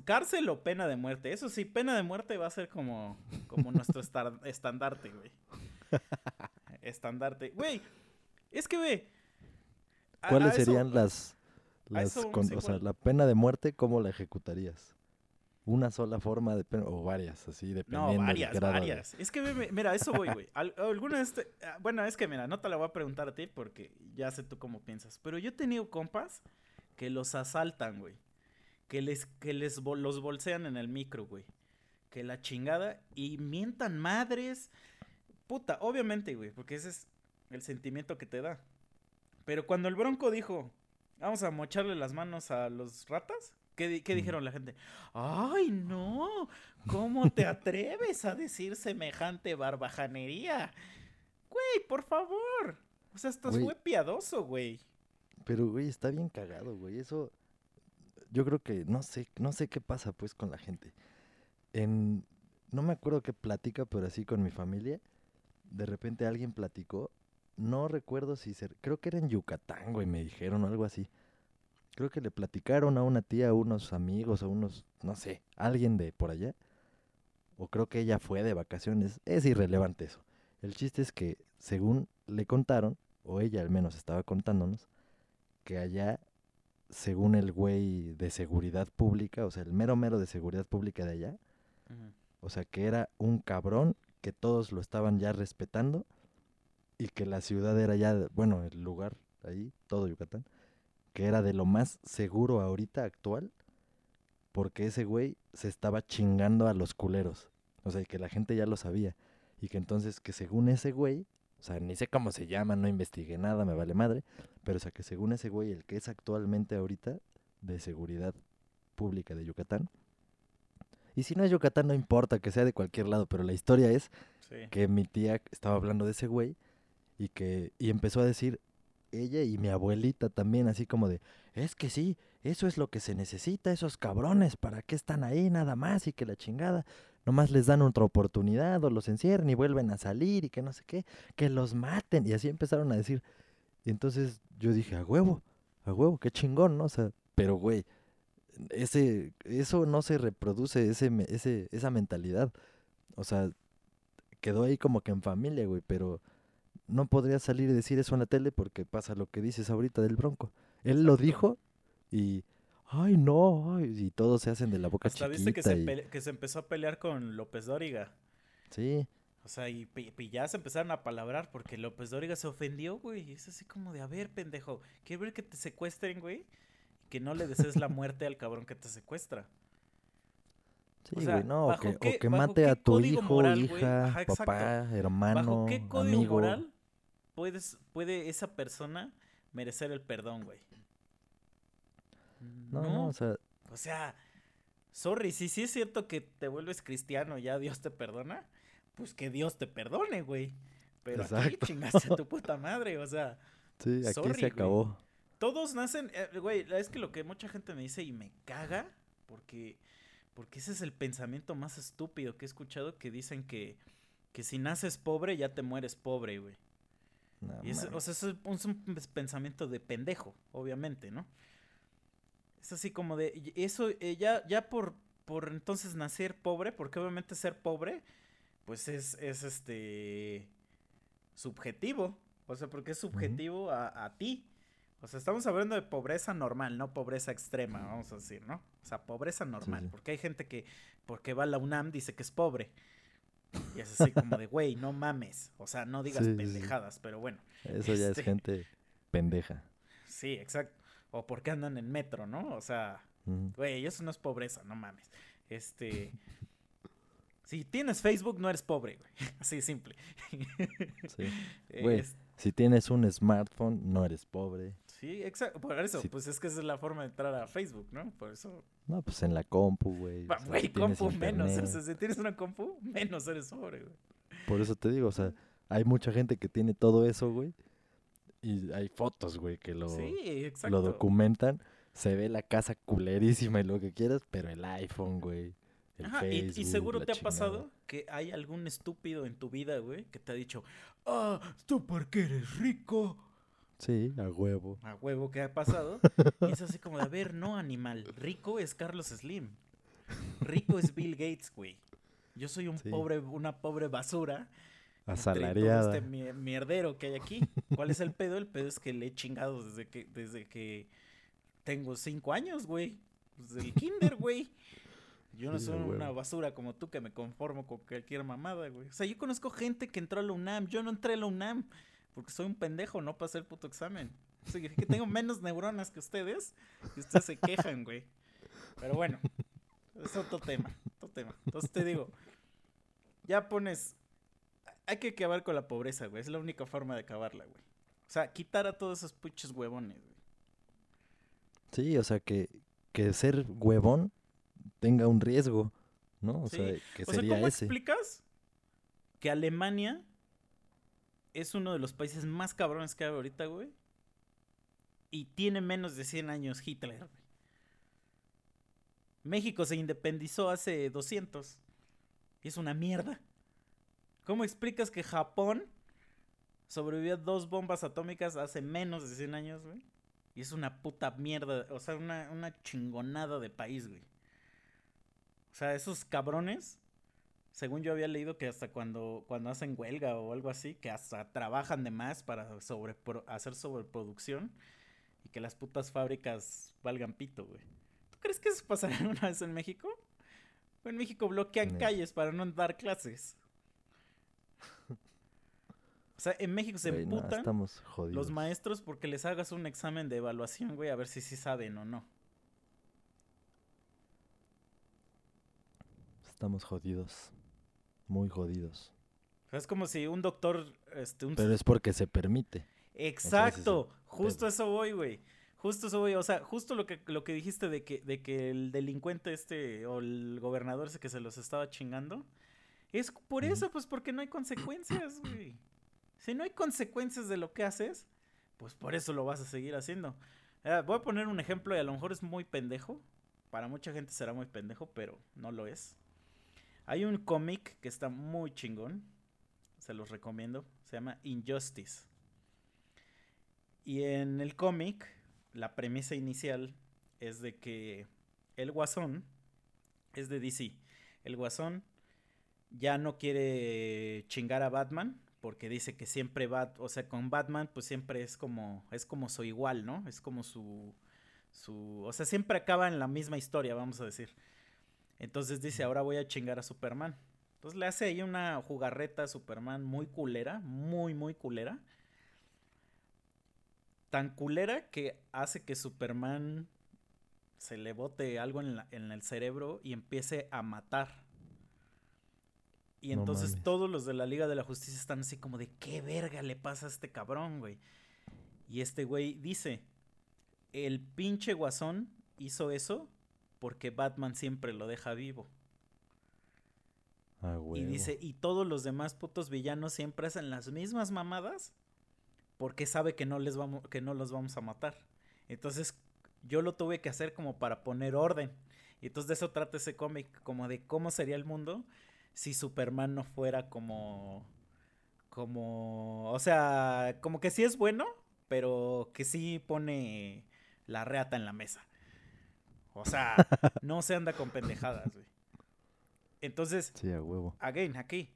Cárcel o pena de muerte. Eso sí, pena de muerte va a ser como, como nuestro *laughs* estandarte, güey. Estandarte. Güey, es que, güey. ¿Cuáles eso- serían las, las eso o sea, la pena de muerte, cómo la ejecutarías? ¿Una sola forma de pena o varias, así, dependiendo No, del varias, grado de- varias. Es que, ve, mira, eso voy, güey. Alguna ah, bueno, es que, mira, no te la voy a preguntar a ti porque ya sé tú cómo piensas. Pero yo he tenido compas que los asaltan, güey. Que les, que les bol- los bolsean en el micro, güey. Que la chingada y mientan madres. Puta, obviamente, güey, porque ese es el sentimiento que te da. Pero cuando el Bronco dijo, vamos a mocharle las manos a los ratas, ¿qué, di- qué dijeron la gente? ¡Ay, no! ¿Cómo te atreves a decir semejante barbajanería? Güey, por favor. O sea, Güey. fue piadoso, güey. Pero, güey, está bien cagado, güey. Eso, yo creo que, no sé, no sé qué pasa, pues, con la gente. En, no me acuerdo qué plática, pero así con mi familia, de repente alguien platicó, no recuerdo si se, creo que era en Yucatán, güey, me dijeron o algo así. Creo que le platicaron a una tía, a unos amigos, a unos, no sé, alguien de por allá. O creo que ella fue de vacaciones. Es irrelevante eso. El chiste es que, según le contaron, o ella al menos estaba contándonos, que allá, según el güey de seguridad pública, o sea, el mero mero de seguridad pública de allá, o sea, que era un cabrón que todos lo estaban ya respetando y que la ciudad era ya, bueno, el lugar ahí, todo Yucatán, que era de lo más seguro ahorita actual, porque ese güey se estaba chingando a los culeros. O sea, y que la gente ya lo sabía. Y que entonces, que según ese güey, o sea, ni sé cómo se llama, no investigué nada, me vale madre, pero o sea, que según ese güey, el que es actualmente ahorita de seguridad pública de Yucatán, y si no es Yucatán, no importa que sea de cualquier lado, pero la historia es Sí. que mi tía estaba hablando de ese güey y que y empezó a decir ella y mi abuelita también así como de es que sí eso es lo que se necesita esos cabrones para qué están ahí nada más y que la chingada nomás les dan otra oportunidad o los encierran y vuelven a salir y que no sé qué que los maten. Y así empezaron a decir y entonces yo dije a huevo a huevo qué chingón no o sea pero güey ese eso no se reproduce ese ese esa mentalidad. O sea quedó ahí como que en familia, güey, pero no podría salir y decir eso en la tele porque pasa lo que dices ahorita del Bronco. Él lo dijo y, ay, no, ay", y todos se hacen de la boca Hasta chiquita. viste que se, y- que se empezó a pelear con López Dóriga. Sí, O sea, y, y ya se empezaron a palabrar porque López Dóriga se ofendió, güey. Y es así como de, a ver, pendejo, ¿quieres ver que te secuestren, güey? Que no le desees la muerte al cabrón que te secuestra. sí, O sea, güey, no, o ¿bajo que, o mate a tu hijo, moral, hija, Ajá, papá, hermano, ¿Bajo qué código amigo. moral puedes, puede esa persona merecer el perdón, güey. No, no, o sea, O sea, sorry, si sí es cierto que te vuelves cristiano ya Dios te perdona, pues que Dios te perdone, güey. Pero aquí chingaste a tu *laughs* puta madre, o sea, sí, aquí sorry, se güey. acabó. todos nacen, eh, güey, es que lo que mucha gente me dice y me caga, porque, porque ese es el pensamiento más estúpido que he escuchado, que dicen que, que si naces pobre ya te mueres pobre, güey. No Y es, o sea, eso es un, es un pens- pensamiento de pendejo, obviamente, ¿no? Es así como de, eso, eh, ya, ya por, por entonces nacer pobre, porque obviamente ser pobre, pues es, es este, subjetivo, o sea, porque es subjetivo a, a ti. O sea, estamos hablando de pobreza normal, no pobreza extrema, vamos a decir, ¿no? O sea, pobreza normal, sí. porque hay gente que, porque va a la UNAM, dice que es pobre. Y es así como de, güey, no mames. O sea, no digas Sí, pendejadas, pero bueno. Eso ya es este- gente pendeja. Sí, exacto. O porque andan en metro, ¿no? O sea, güey, eso no es pobreza, no mames. Este. Si tienes Facebook, no eres pobre, güey. *laughs* Así simple. sí. *laughs* Güey. Es- Si tienes un smartphone, no eres pobre. sí, exacto. Por eso, pues es que esa es la forma de entrar a Facebook, ¿no? Por eso. No, pues en la compu, güey. Va, o sea, Güey, si compu menos. O sea, si tienes una compu, menos eres pobre, güey. Por eso te digo, o sea, hay mucha gente que tiene todo eso, güey. Y hay fotos, güey, que lo, Sí, lo exacto. documentan. Se ve la casa culerísima y lo que quieras, pero el iPhone, güey. El Ajá, y, y seguro te ha chingada. pasado que hay algún estúpido en tu vida, güey, que te ha dicho, ah, tú porque eres rico. Sí, a huevo. A huevo que ha pasado. *laughs* y es así como de, a ver, no, animal. Rico es Carlos Slim. Rico es Bill Gates, güey. Yo soy un Sí. pobre, una pobre basura. Entre todo Asalariada. Este mier- mierdero que hay aquí. ¿Cuál es el pedo? El pedo es que le he chingado desde que, desde que tengo cinco años, güey. Desde el kinder, güey. Yo no soy una basura como tú que me conformo con cualquier mamada, güey. O sea, yo conozco gente que entró a la UNAM. Yo no entré a la UNAM porque soy un pendejo, no pasé el puto examen. O sea, que tengo menos neuronas que ustedes y ustedes se quejan, güey. Pero bueno, es otro tema, otro tema. Entonces te digo, ya pones... Hay que acabar con la pobreza, güey. Es la única forma de acabarla, güey. O sea, quitar a todos esos puches huevones, güey. Sí, o sea, que, que ser huevón tenga un riesgo, ¿no? O Sí, sea, que O sea, sería ¿cómo ese. explicas que Alemania es uno de los países más cabrones que hay ahorita, güey? Y tiene menos de 100 años Hitler, güey. México se independizó hace 200. Y es una mierda. ¿Cómo explicas que Japón sobrevivió a dos bombas atómicas hace menos de 100 años, güey? Y es una puta mierda, o sea, una, una chingonada de país, güey. O sea, esos cabrones, según yo había leído que hasta cuando, cuando hacen huelga o algo así, que hasta trabajan de más para sobrepro- hacer sobreproducción y que las putas fábricas valgan pito, güey. ¿Tú crees que eso pasará *laughs* alguna vez en México? En México bloquean No. calles para no dar clases. O sea, en México se no, emputan los maestros porque les hagas un examen de evaluación, güey, a ver si sí saben o no. Estamos jodidos. Muy jodidos. O sea, es como si un doctor, este, un Pero es porque se permite. Exacto, justo eso voy, güey. Justo eso voy, o sea, justo lo que, lo que dijiste de que, de que el delincuente este o el gobernador ese que se los estaba chingando, es por eso, pues porque no hay consecuencias, güey. Si no hay consecuencias de lo que haces, pues por eso lo vas a seguir haciendo. Ah, voy a poner un ejemplo y a lo mejor es muy pendejo. Para mucha gente será muy pendejo, pero no lo es. Hay un cómic que está muy chingón. Se los recomiendo. Se llama Injustice. Y en el cómic, la premisa inicial es de que el guasón es de DC. El guasón ya no quiere chingar a Batman porque dice que siempre va, o sea, con Batman pues siempre es como es como su igual, ¿no? Es como su su, o sea, siempre acaba en la misma historia, vamos a decir. Entonces dice, "Ahora voy a chingar a Superman." Entonces le hace ahí una jugarreta a Superman muy culera, muy muy culera tan culera que hace que Superman se le bote algo en, la- en el cerebro y empiece a matar. Y No entonces mames. todos los de la Liga de la Justicia están así como de qué verga le pasa a este cabrón, güey. Y este güey dice, el pinche guasón hizo eso porque Batman siempre lo deja vivo. Ah, Y dice, y todos los demás putos villanos siempre hacen las mismas mamadas porque sabe que no les vamos, que no los vamos a matar. Entonces, yo lo tuve que hacer como para poner orden. Y entonces de eso trata ese cómic, como de cómo sería el mundo si Superman no fuera como como, o sea, como que sí es bueno, pero que sí pone la reata en la mesa. O sea, *laughs* no se anda con pendejadas, güey. Entonces, Sí, a huevo. again, aquí.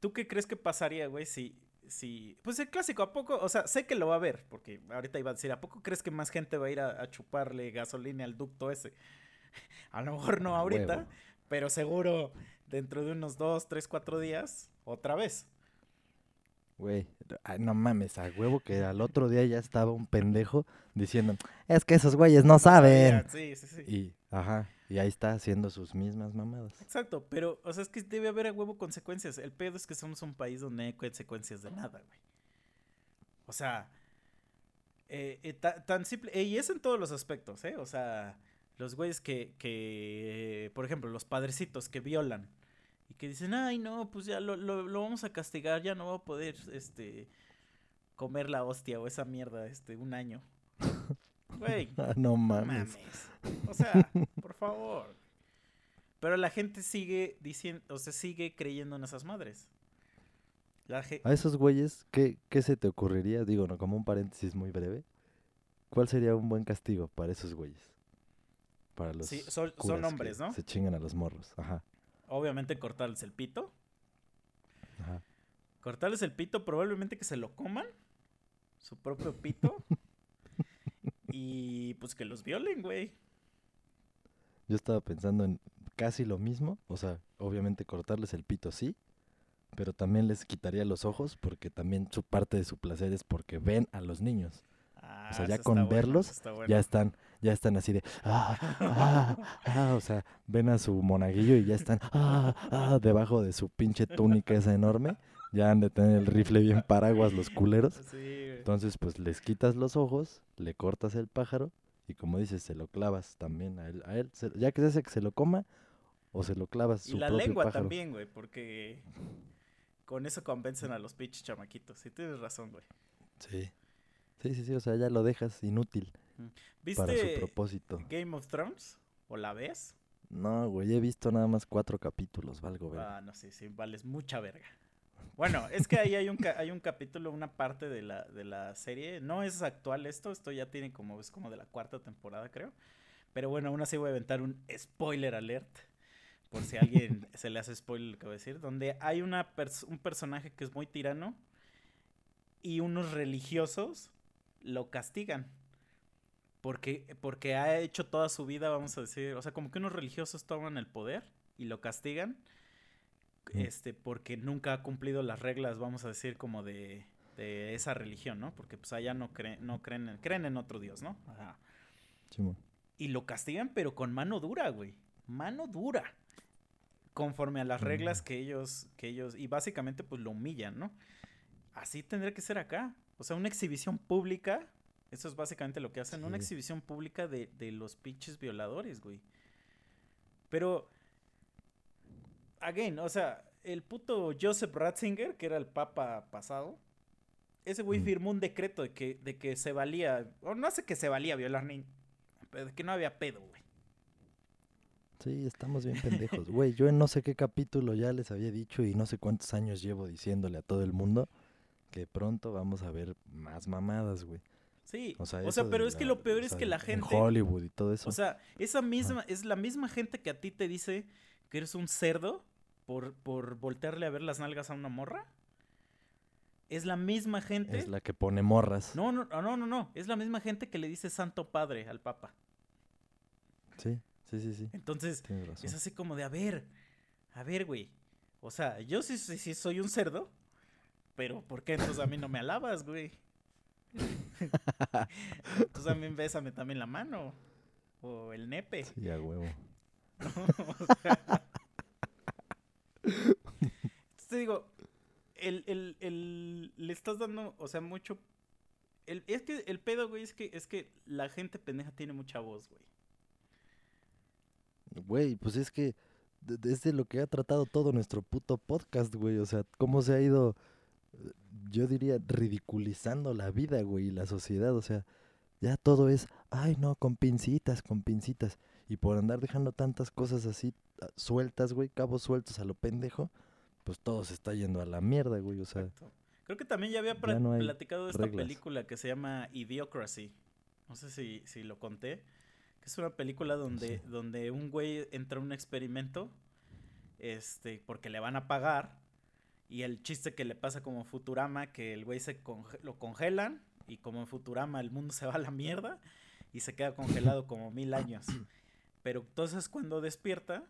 ¿Tú qué crees que pasaría, güey, si, si... Pues el clásico, ¿a poco? O sea, sé que lo va a ver, porque ahorita iba a decir, ¿a poco crees que más gente va a ir a, a chuparle gasolina al ducto ese? *laughs* A lo mejor no A ahorita, huevo. pero seguro dentro de unos dos, tres, cuatro días, otra vez. Güey, no mames, a huevo que al otro día ya estaba un pendejo diciendo, es que esos güeyes no saben. Sí, sí, sí. Y, ajá, y ahí está haciendo sus mismas mamadas. Exacto, pero, o sea, es que debe haber a huevo consecuencias. El pedo es que somos un país donde no hay consecuencias de nada, güey. O sea, eh, eh, ta- tan simple, eh, y es en todos los aspectos, ¿eh? O sea, los güeyes que, que, por ejemplo, los padrecitos que violan y que dicen, ay, no, pues ya lo, lo, lo vamos a castigar, ya no va a poder, este, comer la hostia o esa mierda, este, un año. *laughs* Güey, Ah, no mames. mames. O sea, por favor. Pero la gente sigue diciendo, o sea, sigue creyendo en esas madres. La A esos güeyes, ¿qué, ¿qué se te ocurriría? Digo, no, como un paréntesis muy breve. ¿Cuál sería un buen castigo para esos güeyes? Para los Sí, son- hombres, ¿no? Se chingan a los morros. Ajá, Obviamente cortarles el pito. ajá. Cortarles el pito, probablemente que se lo coman. Su propio pito. *laughs* y pues que los violen, güey. Yo estaba pensando en casi lo mismo. O sea, obviamente cortarles el pito sí. Pero también les quitaría los ojos porque también su parte de su placer es porque ven a los niños. Ah, sea, ya eso con bueno, verlos, bueno. Ya están, ya están así de ah, ah, ah, o sea, ven a su monaguillo y ya están ah, ah, debajo de su pinche túnica esa enorme. Ya han de tener el rifle bien paraguas los culeros. Entonces, pues les quitas los ojos, le cortas el pájaro y como dices, se lo clavas también a él. A él se- ya que se hace que se lo coma o se lo clavas Y su la propio lengua pájaro. también, güey, porque con eso convencen a los pinches chamaquitos. Sí, tienes razón, güey. Sí. Sí, sí, sí, o sea, ya lo dejas inútil para su ¿Viste propósito. Game of Thrones? ¿O la ves? No, güey, he visto nada más cuatro capítulos, valgo ver. Ah, no sé, sí, vales mucha verga. Bueno, es que ahí hay un, ca- hay un capítulo, una parte de la, de la serie. No es actual esto, esto ya tiene como, es como de la cuarta temporada, creo. Pero bueno, aún así voy a aventar un spoiler alert. Por si a alguien *laughs* se le hace spoiler lo que voy a decir. Donde hay una pers- un personaje que es muy tirano. Y unos religiosos lo castigan. Porque, porque ha hecho toda su vida, vamos a decir. O sea, como que unos religiosos toman el poder y lo castigan este, porque nunca ha cumplido las reglas, vamos a decir, como de, de esa religión, ¿no? Porque pues allá no creen, no creen, en, creen en otro Dios, ¿no? Ajá. Y lo castigan, pero con mano dura, güey. Mano dura. Conforme a las reglas que ellos, que ellos, y básicamente pues lo humillan, ¿no? Así tendría que ser acá. O sea, una exhibición pública, eso es básicamente lo que hacen, una exhibición pública de, de los pinches violadores, güey. Pero, again, o sea, el puto Joseph Ratzinger, que era el papa pasado, ese güey Mm. firmó un decreto de que, de que se valía, o no sé que se valía violar pero de que no había pedo, güey. Sí, estamos bien pendejos. Güey, yo en no sé qué capítulo ya les había dicho y no sé cuántos años llevo diciéndole a todo el mundo que pronto vamos a ver más mamadas, güey. Sí, O sea, o pero es la- que lo peor o es que la en gente, Hollywood y todo eso. o sea, esa misma, es la misma gente que a ti te dice que eres un cerdo por, por voltearle a ver las nalgas a una morra. Es la misma gente. es la que pone morras. No, no, no, no, no. Es la misma gente que le dice Santo Padre al Papa. Sí, sí, sí, sí. Entonces, es así como de, a ver, a ver, güey. O sea, yo sí, sí, sí soy un cerdo, pero ¿por qué entonces a mí no me alabas, güey? *laughs* A mí bésame también la mano. O el nepe. Sí, a huevo. O sea, Entonces te digo, el, el- el- le estás dando, o sea, mucho El, es que el pedo, güey, es que, es que la gente pendeja tiene mucha voz, güey. Güey, pues es que es de lo que ha tratado todo nuestro puto podcast, güey. O sea, cómo se ha ido, yo diría, ridiculizando la vida, güey, y la sociedad. O sea, ya todo es, ay, no, con pincitas, con pincitas. Y por andar dejando tantas cosas así ah, sueltas, güey, cabos sueltos a lo pendejo, pues todo se está yendo a la mierda, güey. O sea, Exacto. Creo que también ya había ya no platicado de esta reglas. película que se llama Idiocracy. No sé si, si lo conté. Que es una película donde, Sí. donde un güey entra a un experimento. Este, porque le van a pagar. Y el chiste que le pasa como Futurama, que el güey se lo congelan. Y como en Futurama el mundo *laughs* se va a la mierda. Y se queda congelado como mil años. Pero entonces cuando despierta,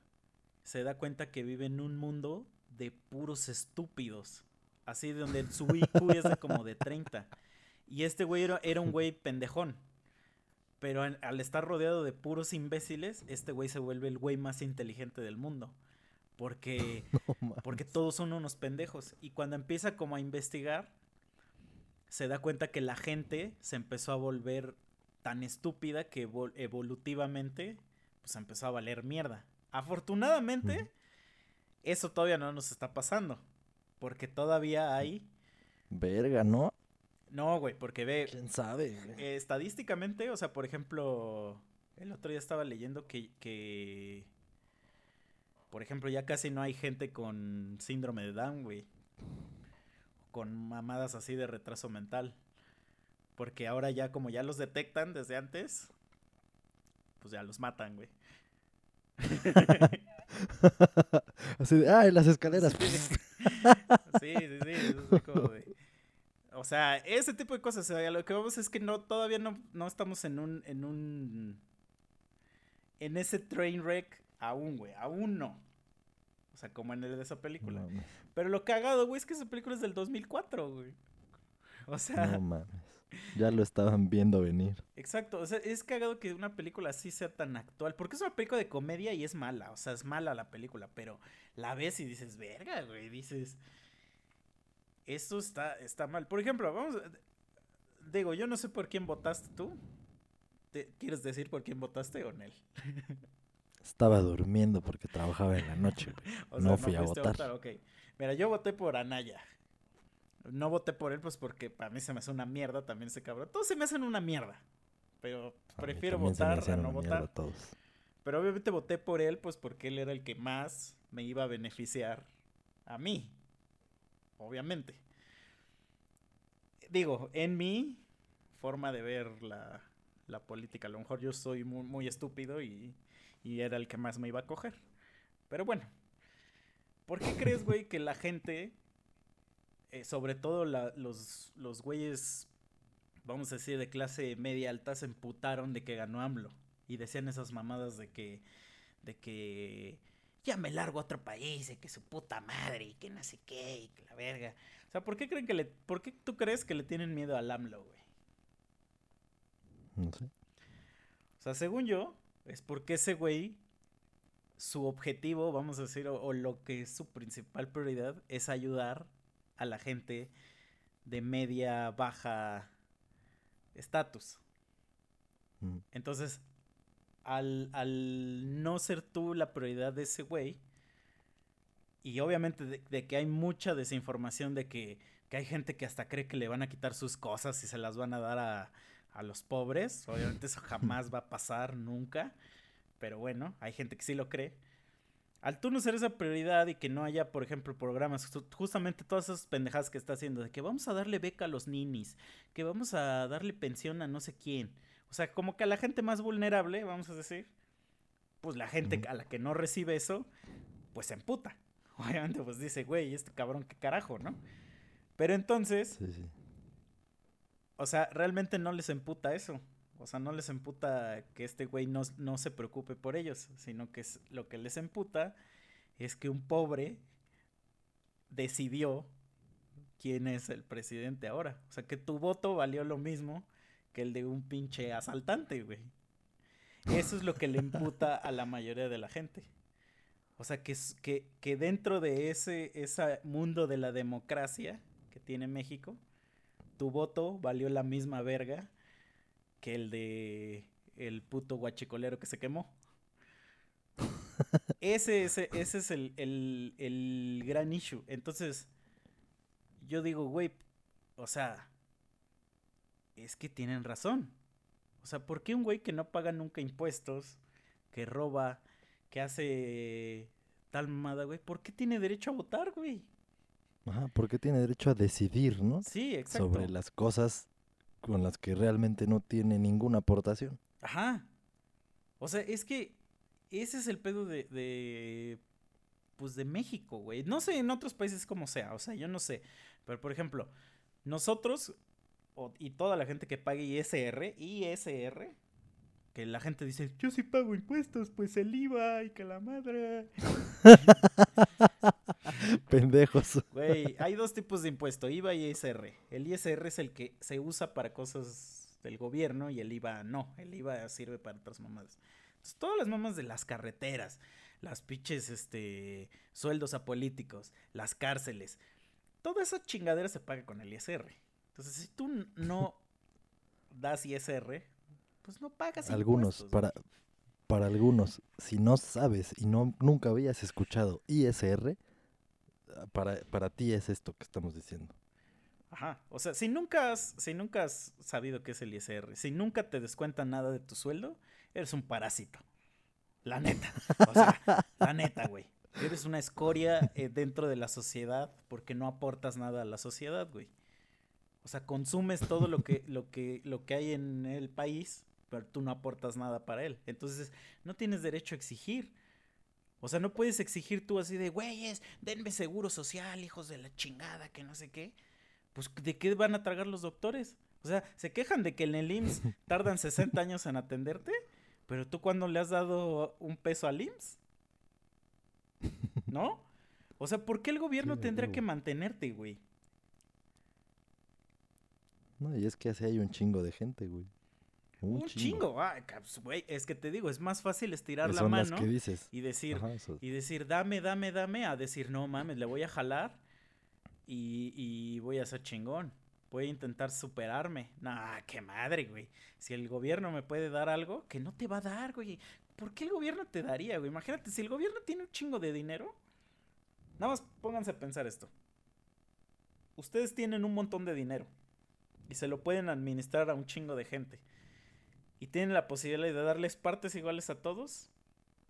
se da cuenta que vive en un mundo de puros estúpidos. Así de donde su IQ es de como de 30. Y este güey era, un güey pendejón. Pero al estar rodeado de puros imbéciles, este güey se vuelve el güey más inteligente del mundo. Porque, *laughs* no porque todos son unos pendejos. Y cuando empieza como a investigar, se da cuenta que la gente se empezó a volver tan estúpida que evol- evolutivamente pues empezó a valer mierda. Afortunadamente, eso todavía no nos está pasando. Porque todavía hay... Verga, ¿no? No, güey, porque ve, ¿Quién sabe? eh, estadísticamente, o sea, por ejemplo, el otro día estaba leyendo que, que, por ejemplo, ya casi no hay gente con síndrome de Down, güey. Con mamadas así de retraso mental. Porque ahora ya, como ya los detectan desde antes, pues ya los matan, güey. *laughs* Así de, ay, las escaleras. Sí, *laughs* sí, sí, sí, es como de- O sea, ese tipo de cosas. O sea, lo que vamos es que no, todavía no, no estamos en un, en un, en ese train wreck aún, güey, aún no. O sea, como en el de esa película. No. Pero lo cagado, güey, es que esa película es del 2004, güey. O sea, No mames. Ya lo estaban viendo venir. exacto. O sea, es cagado que una película así sea tan actual. Porque es una película de comedia y es mala. O sea, es mala la película. Pero la ves y dices, verga, güey. Dices, esto está, está mal. Por ejemplo, vamos. Digo, yo no sé por quién votaste tú. ¿Te- ¿Quieres decir por quién votaste o Nel? *laughs* Estaba durmiendo porque trabajaba en la noche. *laughs* O No fui a votar. Mira, yo voté por Anaya. No voté por él, pues porque para mí se me hace una mierda también ese cabrón. Todos se me hacen una mierda. Pero A prefiero votar a no votar. todos. Pero obviamente voté por él, pues porque él era el que más me iba a beneficiar a mí. Obviamente. Digo, en mi forma de ver la, la política, a lo mejor yo soy muy, muy estúpido y, y era el que más me iba a coger. Pero bueno, ¿por qué crees, güey, que la gente, eh, sobre todo la- los, los güeyes, vamos a decir, de clase media alta, se emputaron de que ganó AMLO? Y decían esas mamadas de que, de que ya me largo a otro país, y que su puta madre, y que no sé qué, y que la verga. O sea, ¿por qué creen que le, por qué tú crees que le tienen miedo al AMLO, güey? No sé. O sea, según yo, es porque ese güey, su objetivo, vamos a decir, o, o lo que es su principal prioridad, es ayudar a la gente de media, baja estatus. Mm. Entonces, al, al no ser tú la prioridad de ese güey, y obviamente de, de que hay mucha desinformación de que, que hay gente que hasta cree que le van a quitar sus cosas y se las van a dar a, a los pobres, obviamente eso jamás va a pasar nunca, pero bueno, hay gente que sí lo cree. Al tú no ser esa prioridad y que no haya, por ejemplo, programas, ju- justamente todas esas pendejadas que está haciendo, de que vamos a darle beca a los ninis, que vamos a darle pensión a no sé quién, o sea, como que a la gente más vulnerable, vamos a decir, pues la gente a la que no recibe eso, pues se emputa. *laughs* Obviamente, pues dice, güey, este cabrón, qué carajo, ¿no? Pero entonces, Sí, sí. O sea, realmente no les emputa eso. O sea, no les emputa que este güey no, no se preocupe por ellos, sino que es, lo que les emputa es que un pobre decidió quién es el presidente ahora. O sea, que tu voto valió lo mismo que el de un pinche asaltante, güey. Eso es lo que le imputa a la mayoría de la gente. O sea, que, que, que dentro de ese, ese mundo de la democracia que tiene México, tu voto valió la misma verga que el de el puto guachicolero que se quemó. *laughs* ese, ese, ese es el, el, el gran issue. Entonces, yo digo, güey, o sea, es que tienen razón. O sea, ¿por qué un güey que no paga nunca impuestos, que roba, que hace tal mamada, güey, ¿por qué tiene derecho a votar, güey? Ajá, porque tiene derecho a decidir, ¿no? Sí, exacto. Sobre las cosas con las que realmente no tiene ninguna aportación. Ajá. O sea, es que ese es el pedo de, de pues de México, güey. No sé en otros países como sea, o sea, yo no sé. Pero por ejemplo, nosotros o- y toda la gente que pague ISR, ISR, que la gente dice, yo sí pago impuestos, pues el IVA y que la madre. *laughs* *laughs* Pendejos. *laughs* Güey, hay dos tipos de impuesto, IVA y ISR. El ISR es el que se usa para cosas del gobierno y el IVA no. El IVA sirve para otras mamadas. Entonces, todas las mamas de las carreteras, las pinches este, sueldos a políticos, las cárceles, toda esa chingadera se paga con el ISR. Entonces, si tú no *laughs* das ISR, pues no pagas Algunos, impuestos, para, güey. para algunos, si no sabes y no nunca habías escuchado ISR, para, para ti es esto que estamos diciendo. Ajá, o sea, si nunca has, si nunca has sabido qué es el ISR, si nunca te descuentan nada de tu sueldo, eres un parásito. La neta. O sea, la neta, güey. Eres una escoria eh, dentro de la sociedad porque no aportas nada a la sociedad, güey. O sea, consumes todo lo que, lo que, lo que hay en el país, pero tú no aportas nada para él. Entonces, no tienes derecho a exigir. O sea, no puedes exigir tú así de, güeyes, denme seguro social, hijos de la chingada, que no sé qué. Pues, ¿de qué van a tragar los doctores? O sea, se quejan de que en el IMSS *laughs* tardan 60 años en atenderte, pero tú cuando le has dado un peso al IMSS, ¿no? O sea, ¿por qué el gobierno tendrá que mantenerte, güey? No, y es que así hay un chingo de gente, güey. Un, Un, chingo. Ah, güey, es que te digo, es más fácil estirar la mano las que dices. y decir, Ajá, eso- y decir, dame, dame, dame, a decir, no mames, le voy a jalar y, y voy a ser chingón. Voy a intentar superarme. Nah, qué madre, güey. Si el gobierno me puede dar algo, que no te va a dar, güey. ¿Por qué el gobierno te daría, güey? Imagínate, si el gobierno tiene un chingo de dinero, nada más pónganse a pensar esto. Ustedes tienen un montón de dinero y se lo pueden administrar a un chingo de gente. Y tienen la posibilidad de darles partes iguales a todos,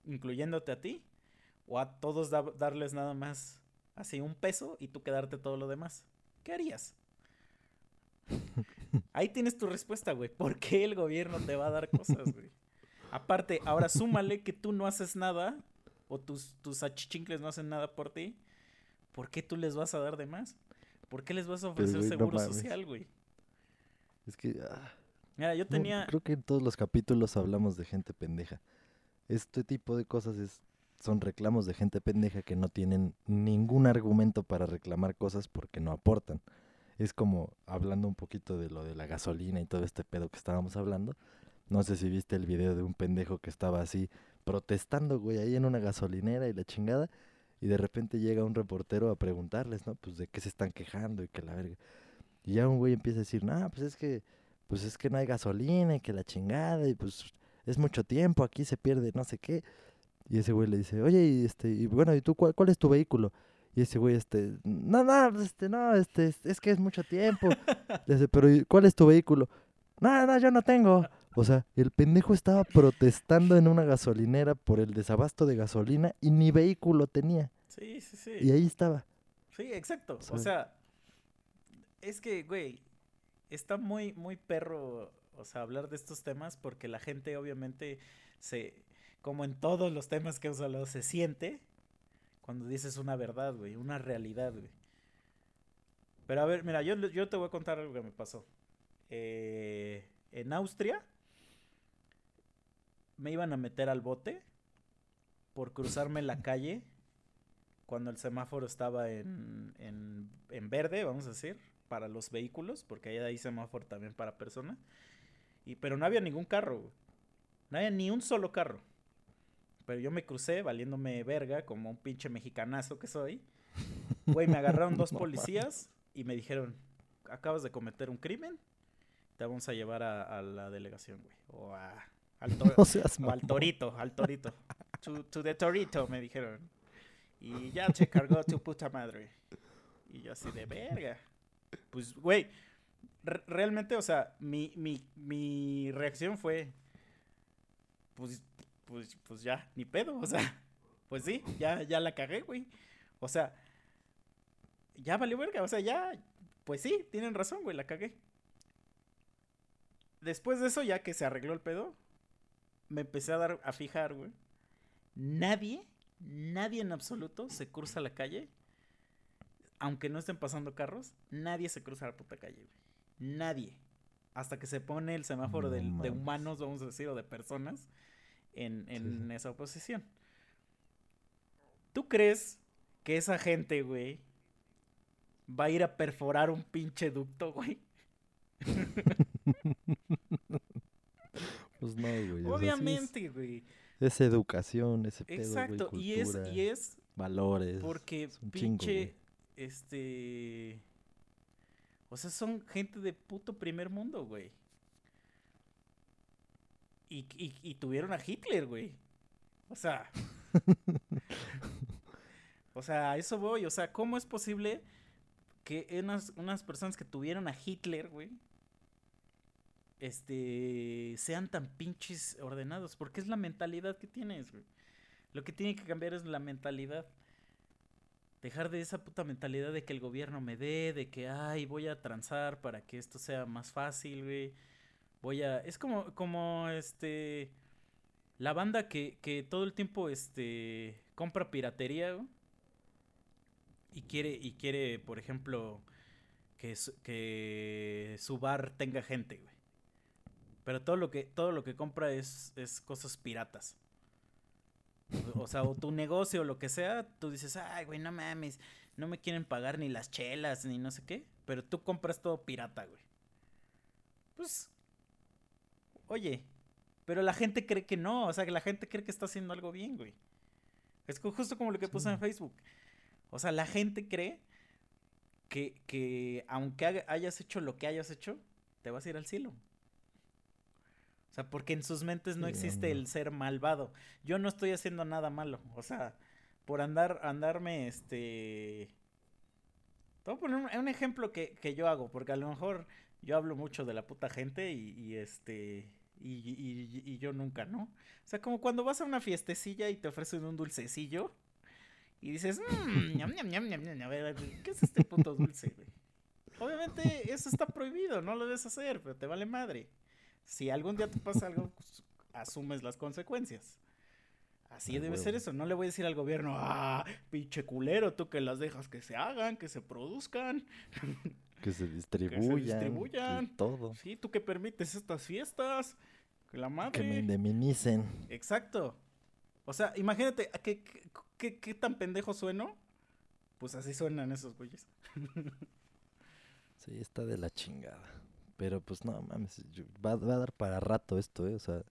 incluyéndote a ti, o a todos da- darles nada más así un peso y tú quedarte todo lo demás. ¿Qué harías? *laughs* Ahí tienes tu respuesta, güey. ¿Por qué el gobierno te va a dar cosas, güey? Aparte, ahora súmale que tú no haces nada, o tus, tus achichincles no hacen nada por ti. ¿Por qué tú les vas a dar de más? ¿Por qué les vas a ofrecer güey, no seguro mames. social, güey? Es que ah, Mira, yo no, tenía... creo que en todos los capítulos hablamos de gente pendeja. Este tipo de cosas es, son reclamos de gente pendeja que no tienen ningún argumento para reclamar cosas porque no aportan. Es como hablando un poquito de lo de la gasolina y todo este pedo que estábamos hablando. No sé si viste el video de un pendejo que estaba así protestando, güey, ahí en una gasolinera y la chingada. Y de repente llega un reportero a preguntarles, ¿no? Pues de qué se están quejando y que la verga. Y ya un güey empieza a decir, no, pues es que, pues es que no hay gasolina y que la chingada y pues es mucho tiempo, aquí se pierde no sé qué. Y ese güey le dice, oye, y este, y bueno, ¿y tú cuál, cuál es tu vehículo? Y ese güey, este, no, no, pues, este, no, este, es- es que es mucho tiempo. *laughs* Le dice, pero ¿y ¿cuál es tu vehículo? No, no, yo no tengo. O sea, el pendejo estaba protestando en una gasolinera por el desabasto de gasolina y ni vehículo tenía. Sí, sí, sí. Y ahí estaba. Sí, exacto. O sea, es que, güey, está muy, muy perro, o sea, hablar de estos temas porque la gente obviamente se, como en todos los temas que hemos hablado, se siente cuando dices una verdad, güey, una realidad, güey. Pero a ver, mira, yo, yo te voy a contar algo que me pasó. Eh, en Austria me iban a meter al bote por cruzarme la calle cuando el semáforo estaba en, en, en verde, vamos a decir, para los vehículos, porque ahí hay semáforo también para personas. Y, pero no había ningún carro, güey. No había ni un solo carro. Pero yo me crucé valiéndome verga como un pinche mexicanazo que soy. Güey, me agarraron *laughs* dos policías y me dijeron, acabas de cometer un crimen, te vamos a llevar a, a la delegación, güey. O a, al, to- *laughs* No seas o al torito, al torito. *laughs* To, to the torito, me dijeron. Y ya se cargó tu puta madre. Y yo así de verga. Pues, güey, re- realmente, o sea, mi, mi, mi reacción fue, pues, pues, pues ya, ni pedo, o sea, pues sí, ya, ya la cagué, güey. O sea, ya valió verga, o sea, ya, pues sí, tienen razón, güey, la cagué. Después de eso, ya que se arregló el pedo, me empecé a dar a fijar, güey. Nadie, nadie en absoluto se cruza la calle, aunque no estén pasando carros, nadie se cruza la puta calle, güey. Nadie. Hasta que se pone el semáforo No de humanos, vamos a decir, o de personas en, en esa oposición. ¿Tú crees que esa gente, güey, va a ir a perforar un pinche ducto, güey? *laughs* Pues no, güey. o sea, sí es- Obviamente, güey. es, educación, ese pedo, güey, Exacto. Y es, cultura, y es valores. porque es un chingo, pinche, güey. Este... O sea, son gente de puto primer mundo, güey. Y, y, y tuvieron a Hitler, güey. O sea... *laughs* o sea, a eso voy. O sea, ¿cómo es posible que unas, unas personas que tuvieron a Hitler, güey, este, sean tan pinches ordenados? Porque es la mentalidad que tienes, güey. Lo que tiene que cambiar es la mentalidad. Dejar de esa puta mentalidad de que el gobierno me dé, de que, ay, voy a transar para que esto sea más fácil, güey. Voy a... Es como, como, este... La banda que, que todo el tiempo, este... Compra piratería, güey, Y quiere, y quiere, por ejemplo, que su, que su bar tenga gente, güey. Pero todo lo que, todo lo que compra es, es cosas piratas. O- sea, o tu negocio o lo que sea, tú dices, ay, güey, no mames, no me quieren pagar ni las chelas ni no sé qué, pero tú compras todo pirata, güey. Pues, oye, pero la gente cree que no, o sea, que la gente cree que está haciendo algo bien, güey. Es justo como lo que puse en Facebook. O sea, la gente cree que, que aunque hayas hecho lo que hayas hecho, te vas a ir al cielo. O sea, porque en sus mentes no Sí, existe el ser malvado. Yo no estoy haciendo nada malo. O sea, por andar, andarme, este... Te voy a poner un, un ejemplo que, que yo hago, porque a lo mejor yo hablo mucho de la puta gente y, y, este... Y, y- y yo nunca, ¿no? O sea, como cuando vas a una fiestecilla y te ofrecen un dulcecillo y dices, *laughs* mmm, ñam, ñam, ñam, ñam, ñam, a ver, ¿qué es este puto dulce, güey? Obviamente eso está prohibido, no lo debes hacer, pero te vale madre. Si algún día te pasa algo, pues, asumes las consecuencias. Así debe ser eso. No le voy a decir al gobierno, ah, pinche culero, tú que las dejas que se hagan, que se produzcan. *laughs* *laughs* Que se distribuyan. que distribuyan. todo. Sí, tú que permites estas fiestas. Que la madre. Que me indemnicen. Exacto. O sea, imagínate, ¿a ¿qué, qué, qué- qué tan pendejo sueno? Pues así suenan esos güeyes. *laughs* Sí, está de la chingada. Pero pues no mames, va, va a dar para rato esto, ¿eh? O sea,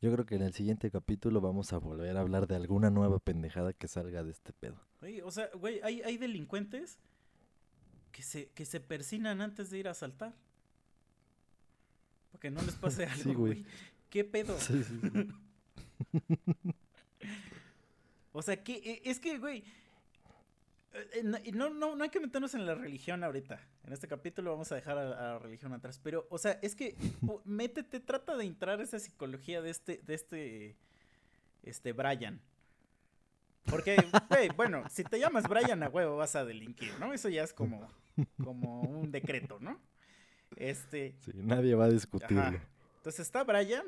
yo creo que en el siguiente capítulo vamos a volver a hablar de alguna nueva pendejada que salga de este pedo. Oye, o sea, güey, hay, hay delincuentes que se, que se persinan antes de ir a asaltar. Para que no les pase *laughs* algo, Sí, güey. ¿Qué pedo? Sí, sí. *laughs* O sea, que es que, güey, no, y no, no, no hay que meternos en la religión ahorita. En este capítulo vamos a dejar a, a la religión atrás. Pero, o sea, es que métete, trata de entrar a esa psicología de este, de este, este Brian. Porque, güey, bueno, si te llamas Brian a huevo vas a delinquir, ¿no? Eso ya es como, como un decreto, ¿no? Este, Sí, nadie va a discutirlo. Ajá. Entonces está Brian.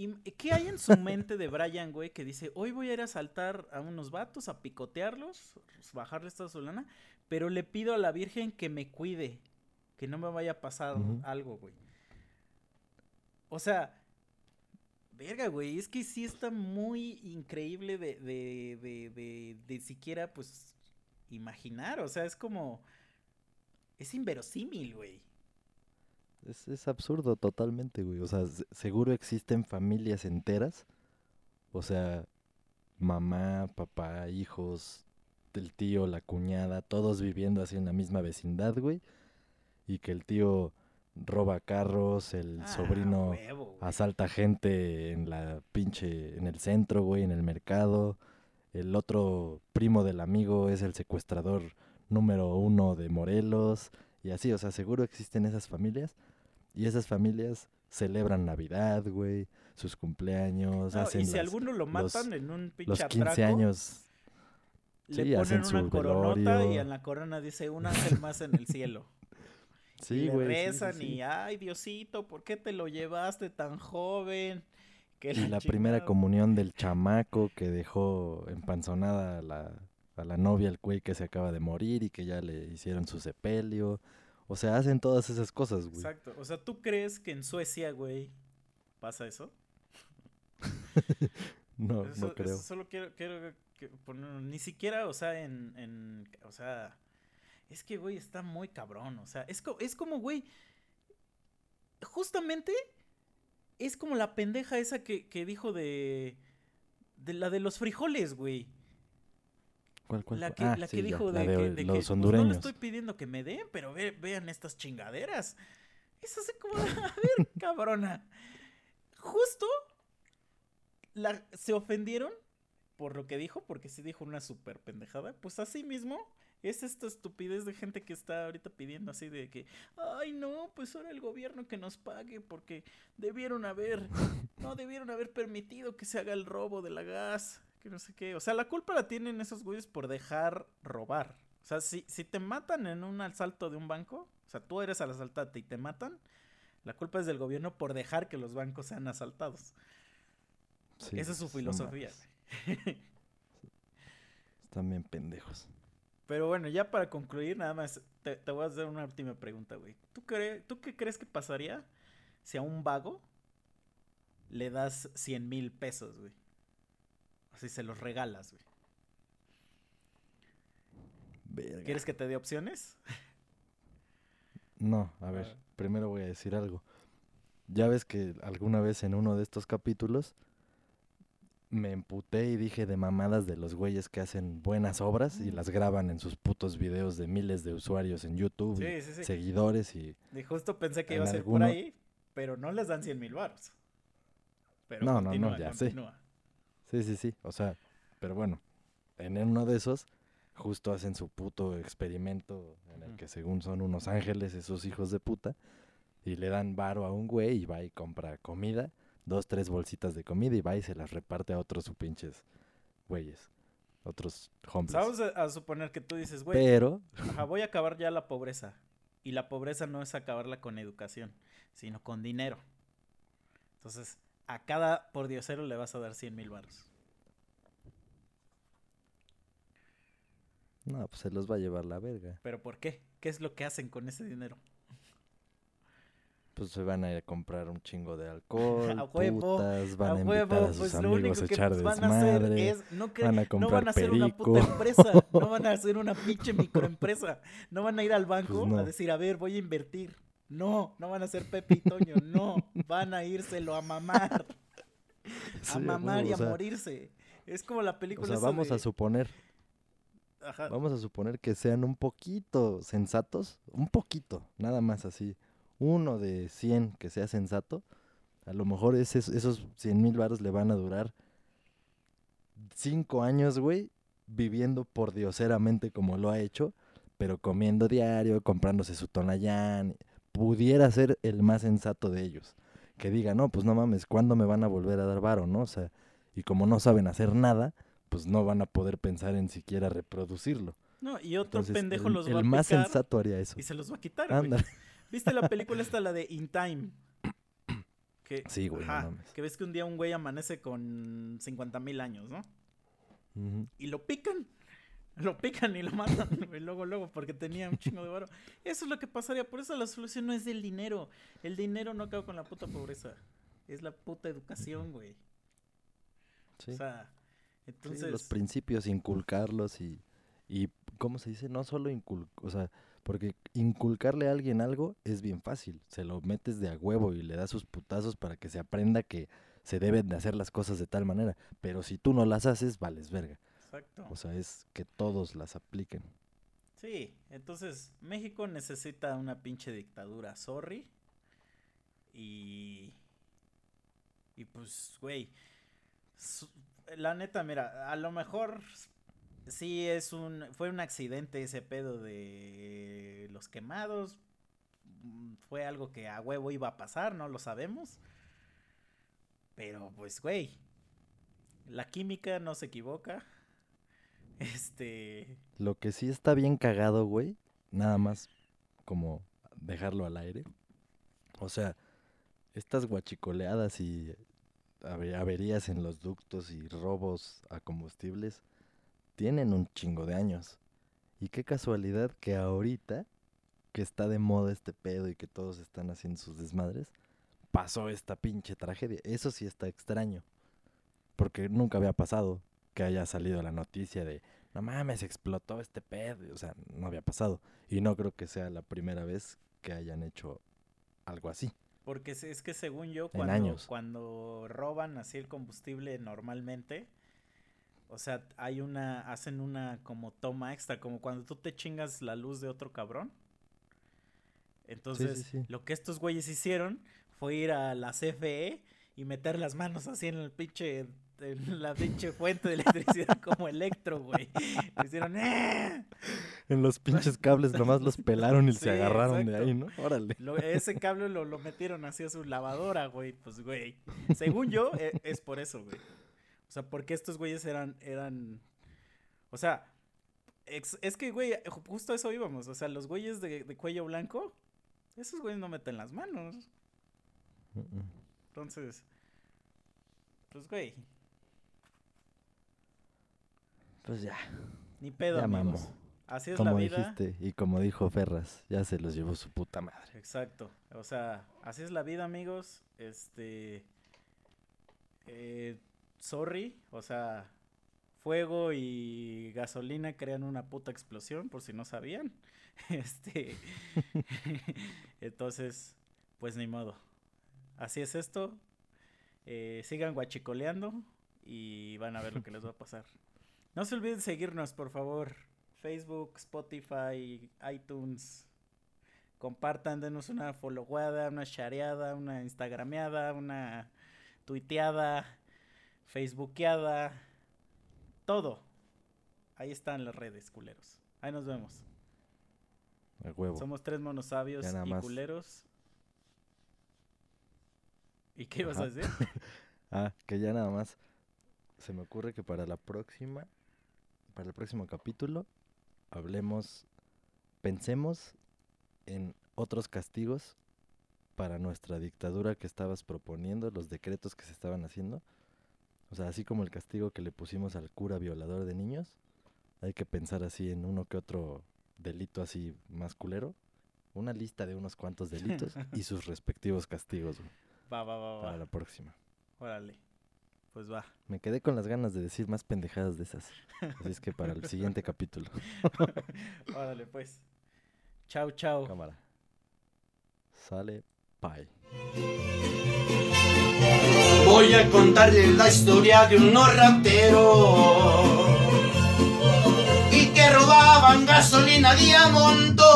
¿Y qué hay en su mente de Brian, güey? Que dice, hoy voy a ir a asaltar a unos vatos, a picotearlos, bajarles toda su lana, pero le pido a la Virgen que me cuide, que no me vaya a pasar algo, güey. O sea, verga, güey, es que sí está muy increíble de, de, de, de, de siquiera, pues, imaginar. O sea, es como, es inverosímil, güey. Es, es absurdo totalmente, güey. O sea, se- seguro existen familias enteras. O sea, mamá, papá, hijos, el tío, la cuñada, todos viviendo así en la misma vecindad, güey. y que el tío roba carros, el Ah, sobrino huevo, asalta gente en la pinche, en el centro, güey, en el mercado. El otro primo del amigo es el secuestrador número uno de Morelos. Y así, o sea, seguro existen esas familias. Y esas familias celebran Navidad, güey, sus cumpleaños, No, hacen y si las- alguno lo los- matan en un pinche los 15 atraco, años. le sí, hacen ponen una coronota y en la corona dice un ángel más en el cielo. *laughs* y Sí, le güey. sí, rezan sí. y ay Diosito, ¿por qué te lo llevaste tan joven? Que Y la primera comunión del chamaco que dejó empanzonada a la, a la novia, el güey que se acaba de morir y que ya le hicieron su sepelio. O sea, hacen todas esas cosas, güey. Exacto. O sea, ¿tú crees que en Suecia, güey, pasa eso? *laughs* No, Eso- no eso creo. solo quiero, quiero que. Ni siquiera, o sea, en, en. O sea. Es que, güey, está muy cabrón. O sea, es, co- es como, güey. Justamente. Es como la pendeja esa que, que dijo de. De la de los frijoles, güey. ¿Cuál, cuál, La que, Ah, la sí, que ya, dijo la de, que, de que, los pues, no le hondureños. estoy pidiendo que me den, pero ve- vean estas chingaderas. Es así como, *laughs* a ver, cabrona. Justo la, se ofendieron por lo que dijo, porque sí dijo una super pendejada. Pues así mismo es esta estupidez de gente que está ahorita pidiendo así de que, ay no, pues ahora el gobierno que nos pague porque debieron haber, no debieron haber permitido que se haga el robo de la gas, que no sé qué. O sea, la culpa la tienen esos güeyes por dejar robar. O sea, si, si te matan en un asalto de un banco, o sea, tú eres al asaltante y te matan, la culpa es del gobierno por dejar que los bancos sean asaltados. Sí, Esa es su filosofía. Están bien pendejos. Pero bueno, ya para concluir, nada más, te, te voy a hacer una última pregunta, güey. ¿Tú, cre- ¿Tú qué crees que pasaría si a un vago le das 100 mil pesos, güey? Así se los regalas, güey. Verga. ¿Quieres que te dé opciones? No, a ver, Ah. primero voy a decir algo. Ya ves que alguna vez en uno de estos capítulos me emputé y dije de mamadas de los güeyes que hacen buenas obras y las graban en sus putos videos de miles de usuarios en YouTube Sí, sí, sí. seguidores y... Y justo pensé que iba a ser alguno- por ahí, pero no les dan 100 mil baros. Pero No, no, no, continúa, ya sé. Sí, sí, sí, o sea, pero bueno, en uno de esos justo hacen su puto experimento en el que según son unos ángeles esos hijos de puta y le dan varo a un güey y va y compra comida, dos, tres bolsitas de comida y va y se las reparte a otros su pinches güeyes, otros hombres. Vamos a, a suponer que tú dices, güey, Pero, Ajá, voy a acabar ya la pobreza. Y la pobreza no es acabarla con educación, sino con dinero. Entonces, a cada pordiosero le vas a dar 100 mil baros. no, pues se los va a llevar la verga. ¿Pero por qué? ¿Qué es lo que hacen con ese dinero? Pues se van a ir a comprar un chingo de alcohol, *laughs* A huevo, putas, van a, a invitar huevo, a sus pues amigos a que echar pues, van a hacer es no, cre- van a no van a hacer una puta empresa, no *laughs* van a hacer una pinche microempresa, no van a ir al banco Pues no. a decir, a ver, voy a invertir. No, no van a ser Pepe y Toño, no, van a írselo a mamar, a *laughs* Sí, a mamar y o a sea, morirse. Es como la O película sea, esa vamos a suponer, Ajá. vamos a suponer que sean un poquito sensatos, un poquito, nada más así, uno de 100 que sea sensato, a lo mejor ese- esos 100 mil baros le van a durar 5 años, güey, viviendo por dioseramente como lo ha hecho, pero comiendo diario, comprándose su tonayán, pudiera ser el más sensato de ellos. Que diga, no, pues no mames, ¿cuándo me van a volver a dar varo, no? O sea, y como no saben hacer nada, pues no van a poder pensar en siquiera reproducirlo. No, y otro Entonces, pendejo el, los el va a más picar sensato haría eso. y se los va a quitar, güey. *laughs* ¿Viste la película esta, la de In Time? *coughs* Que, Sí, güey, no mames. que ves que un día un güey amanece con 50 mil años, ¿no? Y lo pican. Lo pican y lo matan, *laughs* güey, luego, luego, porque tenía un chingo de varo. Eso es lo que pasaría. Por eso la solución no es el dinero. El dinero no acaba con la puta pobreza. Es la puta educación, güey. Sí. O sea, Sí, entonces... los principios, inculcarlos y, y, ¿cómo se dice? No solo inculcar, o sea, porque inculcarle a alguien algo es bien fácil. Se lo metes de a huevo y le das sus putazos para que se aprenda que se deben de hacer las cosas de tal manera. Pero si tú no las haces, vales verga. Exacto. O sea, es que todos las apliquen. Sí, entonces México necesita una pinche dictadura, sorry. Y. Y pues, güey. La neta, mira, a lo mejor sí es un. Fue un accidente ese pedo de los quemados. Fue algo que a huevo iba a pasar, no lo sabemos. Pero pues, güey. La química no se equivoca. Este. Lo que sí está bien cagado, güey, nada más como dejarlo al aire. O sea, estas guachicoleadas y ave- averías en los ductos y robos a combustibles tienen un chingo de años. Y qué casualidad que ahorita, que está de moda este pedo y que todos están haciendo sus desmadres, pasó esta pinche tragedia. Eso sí está extraño. Porque nunca había pasado que haya salido la noticia de, no mames, explotó este pedo. O sea, no había pasado. Y no creo que sea la primera vez que hayan hecho algo así. Porque es- que según yo, cuando, años. cuando roban así el combustible normalmente, o sea, hay una, hacen una como toma extra, como cuando tú te chingas la luz de otro cabrón. Entonces, sí. lo que estos güeyes hicieron fue ir a la CFE y meter las manos así en el pinche, la pinche fuente de electricidad *laughs* como electro, güey. Hicieron, ¡eh! En los pinches cables nomás los pelaron y *laughs* Sí, se agarraron de ahí, ¿no? Órale. Lo- ese cable lo, lo metieron así a su lavadora, güey. Pues, güey. Según yo, e- es, por eso, güey. O sea, porque estos güeyes eran, eran. O sea, es que, güey, ju- justo a eso íbamos. O sea, los güeyes de, de cuello blanco, esos güeyes no meten las manos. Mm, mm. Entonces, pues, güey, Pues ya, ni pedo, Ya amigos. mamó. Así es como la vida. dijiste y como dijo Ferras, ya se los llevó su puta madre. Exacto. O sea, así es la vida, amigos. Este. eh, sorry. O sea, fuego y gasolina crean una puta explosión, por si no sabían. *laughs* Este. *laughs* Entonces, pues ni modo. Así es esto. Eh, sigan guachicoleando y van a ver lo que les va a pasar. *laughs* No se olviden seguirnos, por favor. Facebook, Spotify, iTunes. Compartan, denos una followada, una shareada, una instagrameada, una tuiteada, facebookeada. Todo. Ahí están las redes, culeros. Ahí nos vemos. A huevo. Somos tres monos sabios Ya nada y más. culeros. ¿Y qué ibas a decir? *laughs* Ah, que ya nada más se me ocurre que para la próxima, para el próximo capítulo, hablemos, pensemos en otros castigos para nuestra dictadura que estabas proponiendo, los decretos que se estaban haciendo. O sea, así como el castigo que le pusimos al cura violador de niños, hay que pensar así en uno que otro delito así más culero. Una lista de unos cuantos delitos *laughs* y sus respectivos castigos güey, Va, va, va, para va. la próxima. Órale. Pues va. Me quedé con las ganas de decir más pendejadas de esas. Así es que para el siguiente capítulo. *laughs* Órale, pues. Chau, chau. Cámara. Sale. Bye. Voy a contarles la historia de unos rateros y que robaban gasolina de a montón.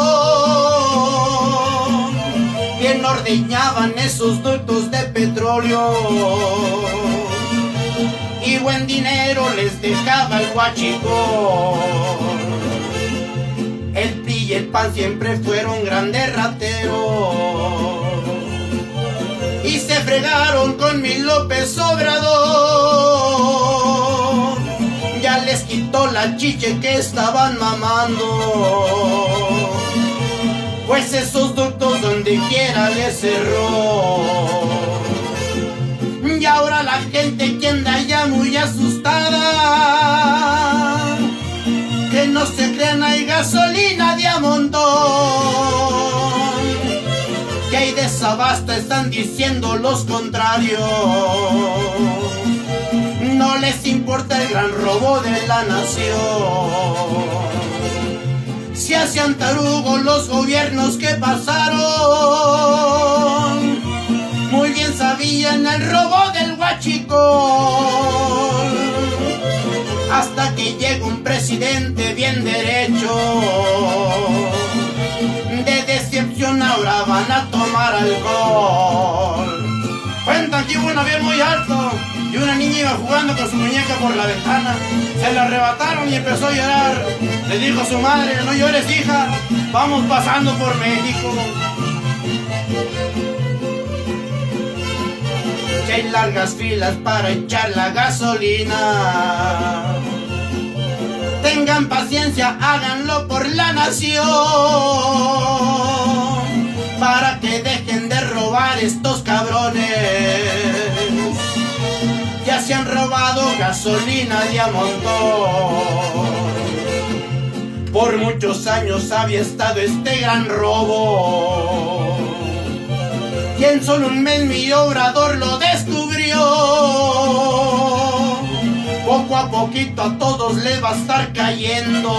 Bien ordeñaban esos ductos de petróleo y buen dinero les dejaba el guachicón. El PRI y el PAN siempre fueron grandes rateros y se fregaron con mi López Obrador. Ya les quitó la chiche que estaban mamando. Pues esos ductos donde quiera les cerró. Ahora la gente que anda ya muy asustada. Que no se crean hay gasolina de a que hay desabasto están diciendo los contrarios. No les importa el gran robo de la nación. Se hacían tarugos los gobiernos que pasaron. Sabían el robo del huachicol. Hasta que llega un presidente bien derecho. De decepción ahora van a tomar alcohol. Cuentan que hubo un avión muy alto y una niña iba jugando con su muñeca por la ventana. Se la arrebataron y empezó a llorar. Le dijo a su madre, no llores hija, vamos pasando por México. Que hay largas filas para echar la gasolina. Tengan paciencia, háganlo por la nación. Para que dejen de robar estos cabrones. Ya se han robado gasolina de a montón. Por muchos años había estado este gran robo. Y en solo un mes mi obrador lo descubrió. Poco a poquito a todos les va a estar cayendo.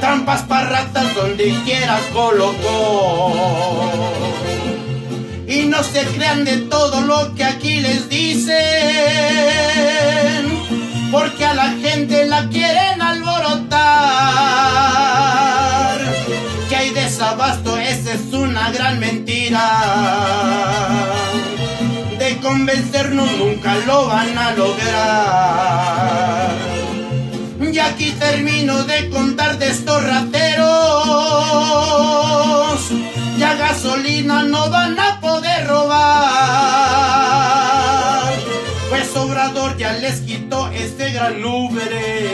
Trampas parratas donde quiera colocó. Y no se crean de todo lo que aquí les dicen. Porque a la gente la quieren alborotar. Es una gran mentira. De convencernos nunca lo van a lograr. Y aquí termino de contar de estos rateros. Ya gasolina no van a poder robar. Pues Obrador ya les quitó este gran Uber.